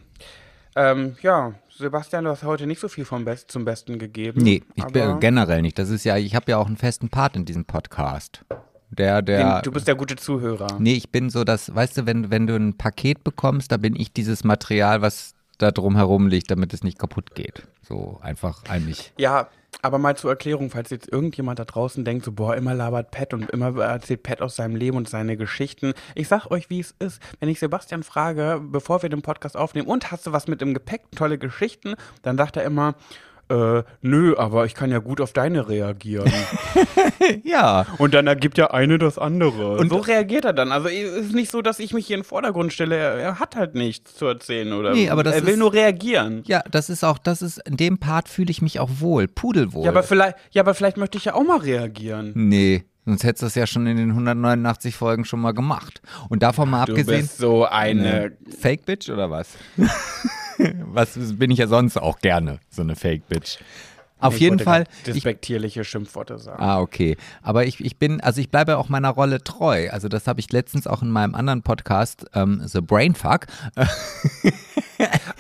Ähm, ja, Sebastian, du hast heute nicht so viel vom Best zum Besten gegeben. Nee, ich bin generell nicht. Das ist ja, ich habe ja auch einen festen Part in diesem Podcast. Der, der. Den, du bist der gute Zuhörer. Nee, ich bin so das, weißt du, wenn, wenn du ein Paket bekommst, da bin ich dieses Material, was da drum herum liegt, damit es nicht kaputt geht. So einfach eigentlich. Ja, aber mal zur Erklärung, falls jetzt irgendjemand da draußen denkt, so, boah, immer labert Pat und immer erzählt Pat aus seinem Leben und seine Geschichten. Ich sag euch, wie es ist. Wenn ich Sebastian frage, bevor wir den Podcast aufnehmen, und hast du was mit im Gepäck, tolle Geschichten, dann sagt er immer, äh, nö, aber ich kann ja gut auf deine reagieren. (laughs) Ja. Und dann ergibt ja eine das andere. Und- so reagiert er dann. Also es ist nicht so, dass ich mich hier in den Vordergrund stelle. Er, er hat halt nichts zu erzählen oder Nee, aber das er will ist- nur reagieren. Ja, das ist auch, das ist, in dem Part fühle ich mich auch wohl, pudelwohl. Ja, aber vielleicht, ja, aber vielleicht möchte ich ja auch mal reagieren. Nee, sonst hättest du es ja schon in den 189 Folgen schon mal gemacht. Und davon mal Du abgesehen. bist so eine. Fake Bitch oder was? (laughs) (laughs) was bin ich ja sonst auch gerne, so eine Fake Bitch. Auf Ich jeden Fall. grad Ich, Despektierliche Schimpfworte sagen. ah, okay. Aber ich, ich bin, also ich bleibe auch meiner Rolle treu. Also das habe ich letztens auch in meinem anderen Podcast, ähm, The Brainfuck, (laughs)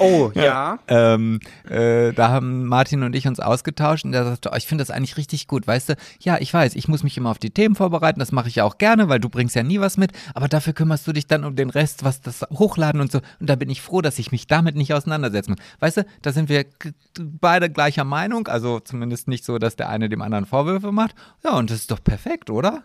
Oh, (laughs) ja. ähm, äh, da haben Martin und ich uns ausgetauscht und der sagte, oh, ich finde das eigentlich richtig gut, weißt du, ja, ich weiß, ich muss mich immer auf die Themen vorbereiten, das mache ich ja auch gerne, weil du bringst ja nie was mit, aber dafür kümmerst du dich dann um den Rest, was das Hochladen und so und da bin ich froh, dass ich mich damit nicht auseinandersetzen muss. Weißt du, da sind wir beide gleicher Meinung, also zumindest nicht so, dass der eine dem anderen Vorwürfe macht. Ja, und das ist doch perfekt, oder?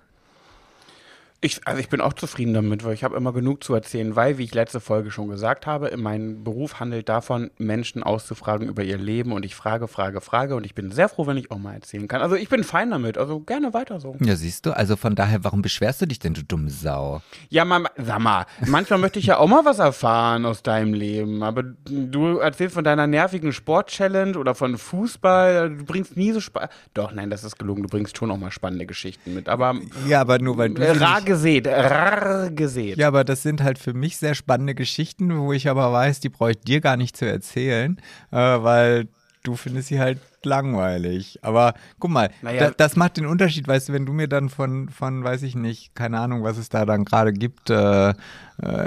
Ich, also ich bin auch zufrieden damit, weil ich habe immer genug zu erzählen, weil, wie ich letzte Folge schon gesagt habe, mein Beruf handelt davon, Menschen auszufragen über ihr Leben und ich frage, frage, frage und ich bin sehr froh, wenn ich auch mal erzählen kann. Also ich bin fein damit, also gerne weiter so. Ja, siehst du, also von daher, warum beschwerst du dich denn, du dumme Sau? Ja, mal, sag mal, manchmal möchte ich ja auch mal was erfahren aus deinem Leben, aber du erzählst von deiner nervigen Sport-Challenge oder von Fußball, du bringst nie so Spaß. Doch, nein, das ist gelogen, du bringst schon auch mal spannende Geschichten mit, aber Ja, aber nur weil du nicht- gesät, rar gesät. Ja, aber das sind halt für mich sehr spannende Geschichten, wo ich aber weiß, die brauche ich dir gar nicht zu erzählen, äh, weil du findest sie halt langweilig. Aber guck mal, Naja. da, das macht den Unterschied, weißt du, wenn du mir dann von, von weiß ich nicht, keine Ahnung, was es da dann gerade gibt, äh, äh,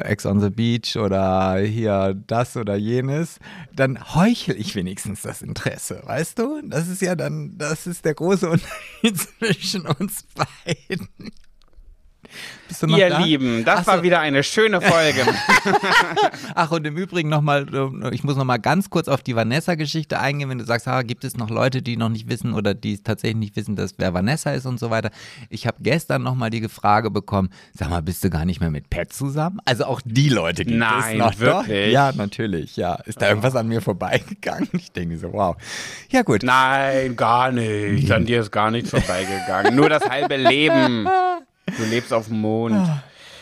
Ex on the Beach oder hier das oder jenes, dann heuchel ich wenigstens das Interesse, weißt du? Das ist ja dann, das ist der große (laughs) Unterschied zwischen uns beiden. Ihr da? Lieben, das so. war wieder eine schöne Folge. (laughs) Ach, und im Übrigen nochmal, ich muss nochmal ganz kurz auf die Vanessa-Geschichte eingehen, wenn du sagst, ah, gibt es noch Leute, die noch nicht wissen oder die tatsächlich nicht wissen, dass wer Vanessa ist und so weiter. Ich habe gestern nochmal die Frage bekommen, sag mal, bist du gar nicht mehr mit Pat zusammen? Also auch die Leute gibt Nein, es noch. wirklich? Doch? Ja, natürlich, ja. Ist da irgendwas an mir vorbeigegangen? Ich denke so, wow. Ja gut. Nein, gar nicht. An dir ist gar nichts vorbeigegangen. Nur das halbe Leben. (laughs) Du lebst auf dem Mond.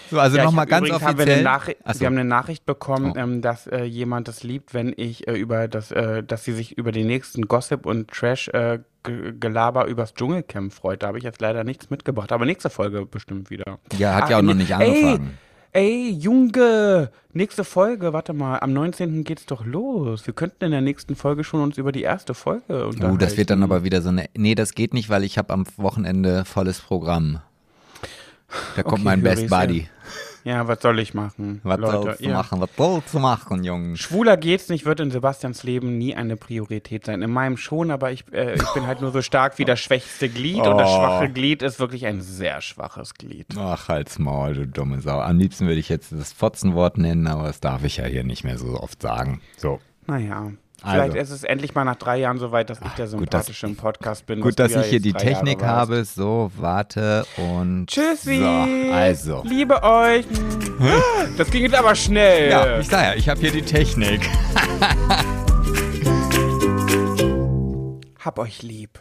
So, also Ja, nochmal ganz übrigens haben wir, offiziell. eine so. wir haben eine Nachricht bekommen, Oh. ähm, dass äh, jemand das liebt, wenn ich äh, über das, äh, dass sie sich über den nächsten Gossip und Trash äh, Ge- Gelaber übers Dschungelcamp freut. Da habe ich jetzt leider nichts mitgebracht, aber nächste Folge bestimmt wieder. Ja, hat Ach, ja auch noch nicht angefangen. Ey, ey, Junge, nächste Folge, warte mal, am 19. geht's doch los. Wir könnten in der nächsten Folge schon uns über die erste Folge unterhalten. Oh, das wird dann aber wieder so eine. Nee, das geht nicht, weil ich habe am Wochenende volles Programm. Da kommt Okay, mein Best. Buddy. Ja, was soll ich machen? Was Leute, sollst du ja. machen? Was sollst du machen, Junge? Schwuler geht's nicht, wird in Sebastians Leben nie eine Priorität sein. In meinem schon, aber ich, äh, ich bin halt nur so stark wie das schwächste Glied und das Oh. schwache Glied ist wirklich ein sehr schwaches Glied. Ach, halt's Maul, du dumme Sau. Am liebsten würde ich jetzt das Fotzenwort nennen, aber das darf ich ja hier nicht mehr so oft sagen. So. Naja. Also. Vielleicht ist es endlich mal nach drei Jahren soweit, dass ich der gut, Sympathische im Podcast bin. Gut, dass ich hier die Jahre Technik warst. habe. So, warte und. Tschüssi. So, also. Liebe euch. Das ging jetzt aber schnell. Ja, ich sag ja, ich habe hier die Technik. Hab euch lieb.